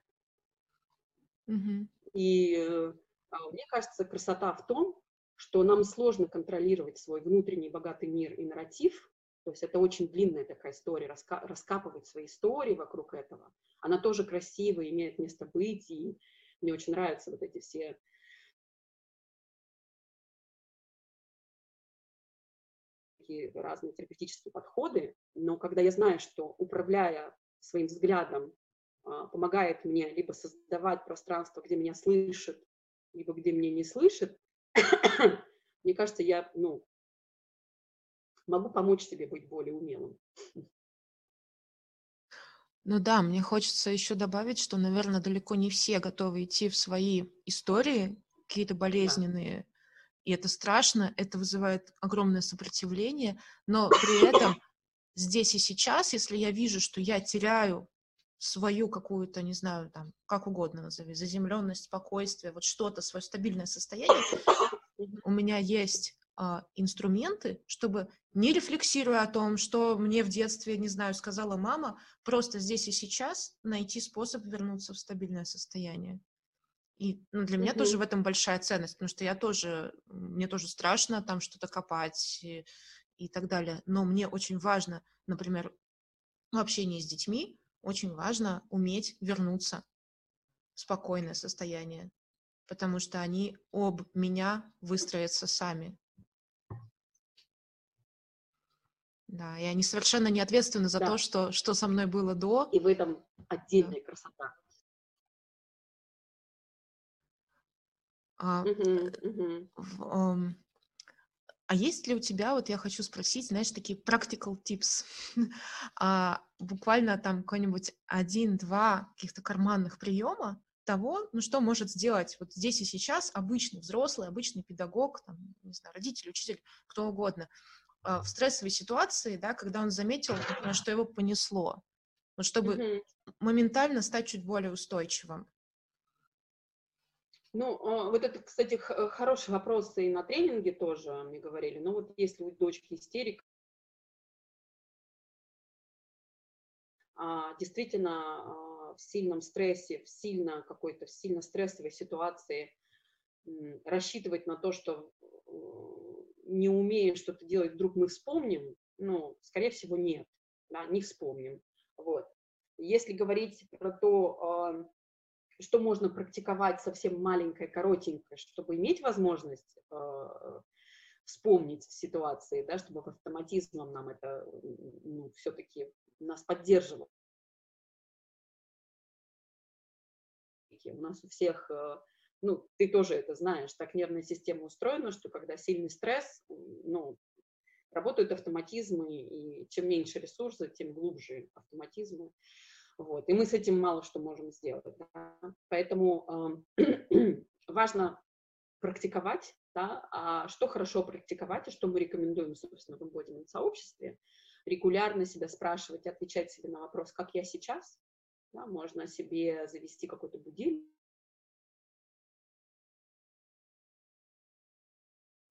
A: Угу.
B: И э, а, мне кажется, красота в том, что нам сложно контролировать свой внутренний богатый мир и нарратив. То есть это очень длинная такая история, раска раскапывать свои истории вокруг этого. Она тоже красивая, имеет место быть, и мне очень нравятся вот эти все разные терапевтические подходы, но когда я знаю, что управляя своим взглядом помогает мне либо создавать пространство, где меня слышат, либо где меня не слышат, мне кажется, я ну, могу помочь себе быть более умелым.
A: Ну да, мне хочется еще добавить, что, наверное, далеко не все готовы идти в свои истории, какие-то болезненные, да. и это страшно, это вызывает огромное сопротивление, но при этом здесь и сейчас, если я вижу, что я теряю свою какую-то, не знаю, там, как угодно назови, заземленность, спокойствие, вот что-то, свое стабильное состояние, у меня есть а, инструменты, чтобы, не рефлексируя о том, что мне в детстве, не знаю, сказала мама, просто здесь и сейчас найти способ вернуться в стабильное состояние. И ну, для меня mm-hmm. тоже в этом большая ценность, потому что я тоже, мне тоже страшно там что-то копать, и, и так далее. Но мне очень важно, например, в общении с детьми, очень важно уметь вернуться в спокойное состояние, потому что они об меня выстроятся сами. Да, и они совершенно не ответственны за да. то, что, что со мной было до.
B: И в этом отдельная да. красота.
A: А, uh-huh, uh-huh. А есть ли у тебя, вот я хочу спросить, знаешь, такие practical tips, а, буквально там какой-нибудь один-два каких-то карманных приема того, ну что может сделать вот здесь и сейчас обычный взрослый, обычный педагог, там, не знаю, родитель, учитель, кто угодно, а, в стрессовой ситуации, да, когда он заметил, например, что его понесло, вот чтобы mm-hmm. моментально стать чуть более устойчивым.
B: Ну, а, вот это, кстати, э, хороший вопрос и на тренинге тоже мне говорили. Ну, вот если у дочки истерика, а, действительно а, в сильном стрессе, в сильно какой-то, в сильно стрессовой ситуации рассчитывать на то, что не умеем что-то делать, вдруг мы вспомним, ну, скорее всего, нет, да, не вспомним. Вот. Если говорить про то, что можно практиковать совсем маленькое, коротенькое, чтобы иметь возможность э, вспомнить ситуации, да, чтобы автоматизмом нам это ну, все-таки нас поддерживало. У нас у всех, э, ну, ты тоже это знаешь, так нервная система устроена, что когда сильный стресс, ну, работают автоматизмы, и чем меньше ресурсов, тем глубже автоматизмы. Вот. И мы с этим мало что можем сделать. Да? Поэтому э, важно практиковать, да, а что хорошо практиковать, и что мы рекомендуем, собственно, в embodiment сообществе, регулярно себя спрашивать, отвечать себе на вопрос, как я сейчас, да, можно себе завести какой-то будильник,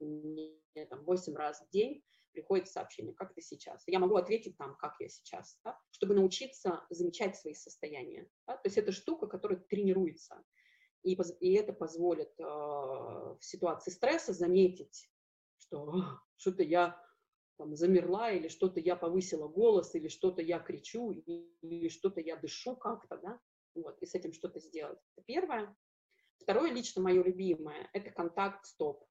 B: 8 раз в день, приходит сообщение, как ты сейчас. Я могу ответить там, как я сейчас, да, чтобы научиться замечать свои состояния. Да? То есть это штука, которая тренируется. И, и это позволит э, в ситуации стресса заметить, что что-то я там, замерла, или что-то я повысила голос, или что-то я кричу, или что-то я дышу как-то, да, вот, и с этим что-то сделать. Это первое. Второе, лично мое любимое, это контакт-стоп.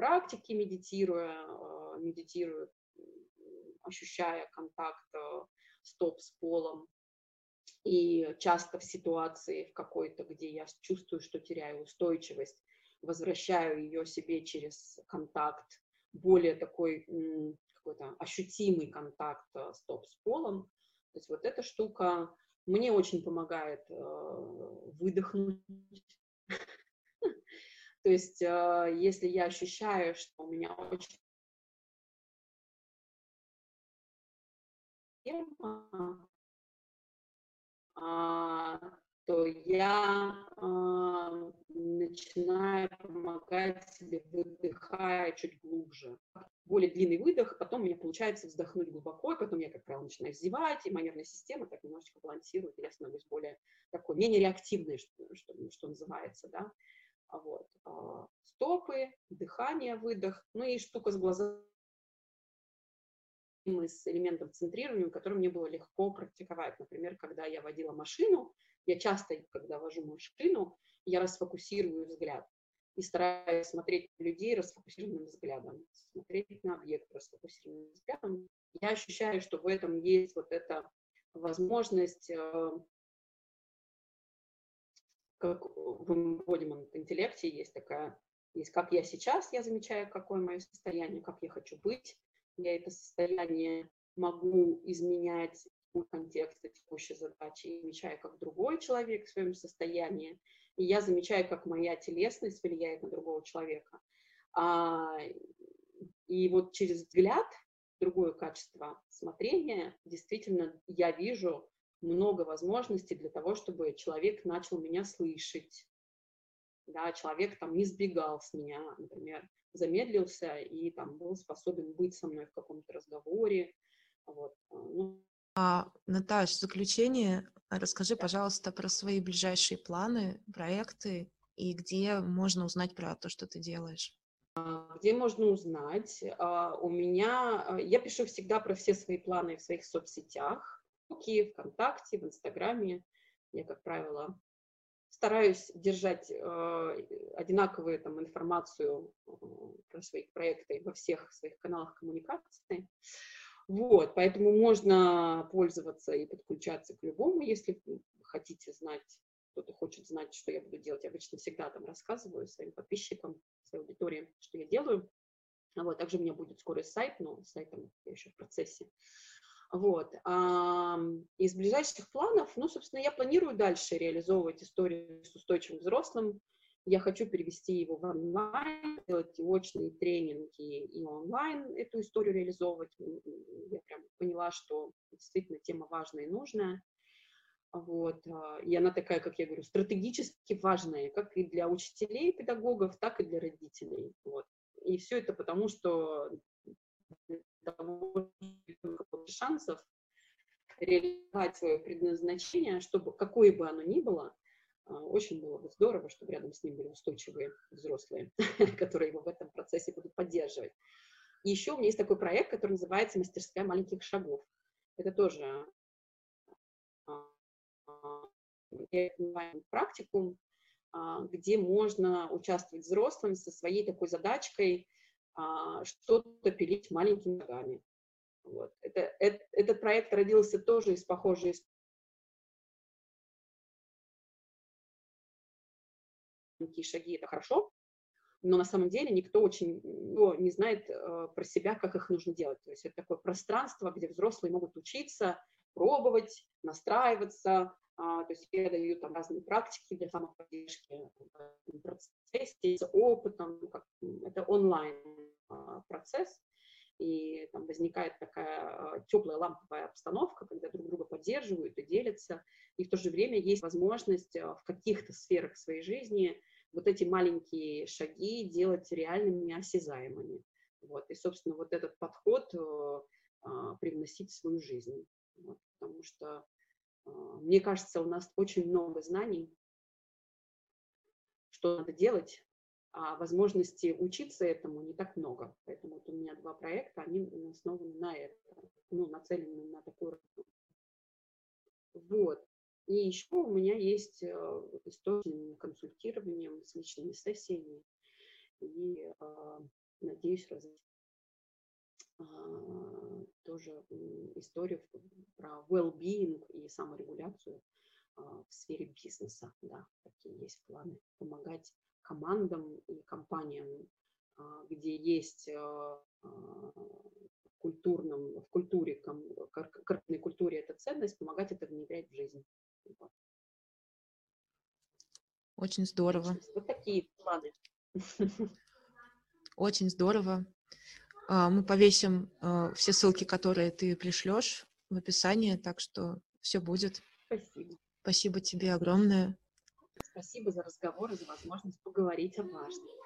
B: Практики, медитируя, э, медитируя, ощущая контакт э, стоп с полом. И часто в ситуации в какой-то, где я чувствую, что теряю устойчивость, возвращаю ее себе через контакт, более такой какой-то ощутимый контакт э, стоп с полом. То есть вот эта штука мне очень помогает выдохнуть то есть, а, если я ощущаю, что у меня очень а, то я а, начинаю помогать себе, выдыхая чуть глубже. Более длинный выдох, потом у меня получается вздохнуть глубоко, и потом я, как правило, начинаю зевать, и моя нервная система так немножечко балансирует, и я становлюсь более такой, менее реактивной, что, что, что называется, да. Вот. А, стопы, дыхание, выдох, ну и штука с глазами с элементом центрирования, который мне было легко практиковать. Например, когда я водила машину, я часто, когда вожу машину, я расфокусирую взгляд и стараюсь смотреть на людей расфокусированным взглядом, смотреть на объект расфокусированным взглядом. Я ощущаю, что в этом есть вот эта возможность э, как в embodiment интеллекте есть такая, есть как я сейчас, я замечаю, какое мое состояние, как я хочу быть. Я это состояние могу изменять в контексте текущей задачи, и замечаю, как другой человек в своем состоянии, и я замечаю, как моя телесность влияет на другого человека. А, и вот через взгляд, другое качество смотрения, действительно я вижу, много возможностей для того, чтобы человек начал меня слышать. Да, человек там не сбегал с меня, например, замедлился и там был способен быть со мной в каком-то разговоре. Вот. А, ну.
A: А, Наташ, в заключение расскажи, пожалуйста, про свои ближайшие планы, проекты и где можно узнать про то, что ты делаешь.
B: где можно узнать. У меня, я пишу всегда про все свои планы в своих соцсетях, в ВКонтакте, в Инстаграме. Я, как правило, стараюсь держать э, одинаковую там, информацию э, про свои проекты во всех своих каналах коммуникации. Вот, поэтому можно пользоваться и подключаться к любому, если хотите знать, кто-то хочет знать, что я буду делать. Я обычно всегда там рассказываю своим подписчикам, своей аудитории, что я делаю. Вот, также у меня будет скоро сайт, но сайтом я еще в процессе. Вот. Из ближайших планов, ну, собственно, я планирую дальше реализовывать историю с устойчивым взрослым. Я хочу перевести его в онлайн, делать очные тренинги и онлайн эту историю реализовывать. Я прям поняла, что действительно тема важная и нужная. Вот. А, и она такая, как я говорю, стратегически важная, как и для учителей, педагогов, так и для родителей. Вот. И все это потому, что того, шансов реализовать свое предназначение, чтобы какое бы оно ни было, а, очень было бы здорово, чтобы рядом с ним были устойчивые взрослые, которые его в этом процессе будут поддерживать. И еще у меня есть такой проект, который называется «Мастерская маленьких шагов». Это тоже а, практикум, а, где можно участвовать взрослым со своей такой задачкой что-то пилить маленькими шагами. Вот. Это, это, этот проект родился тоже из похожей маленькие шаги это хорошо, но на самом деле никто очень ну, не знает э, про себя, как их нужно делать. То есть это такое пространство, где взрослые могут учиться, пробовать, настраиваться. А, то есть я даю там разные практики для самоподдержки процессе, с опытом. Как, это онлайн а, процесс и там возникает такая а, теплая ламповая обстановка, когда друг друга поддерживают и делятся, и в то же время есть возможность а, в каких-то сферах своей жизни вот эти маленькие шаги делать реальными, осязаемыми. Вот. И, собственно, вот этот подход э, а, привносить в свою жизнь. Вот. Потому что, мне кажется, у нас очень много знаний, что надо делать, а возможности учиться этому не так много. Поэтому вот у меня два проекта, они основаны на это, ну, нацелены на такую работу. Вот. И еще у меня есть э, история консультированием с личными сессиями. И э, надеюсь развить э, тоже историю про well-being и саморегуляцию э, в сфере бизнеса. Да, такие есть планы. Помогать командам и компаниям, а, где есть а, а, в культурном, в культуре, корпоративной культуре эта ценность, помогать это внедрять в жизнь.
A: Очень здорово.
B: Вот такие планы.
A: Очень здорово. Мы повесим все ссылки, которые ты пришлешь в описании, так что все будет.
B: Спасибо.
A: Спасибо тебе огромное.
B: Спасибо за разговор и за возможность поговорить о важном.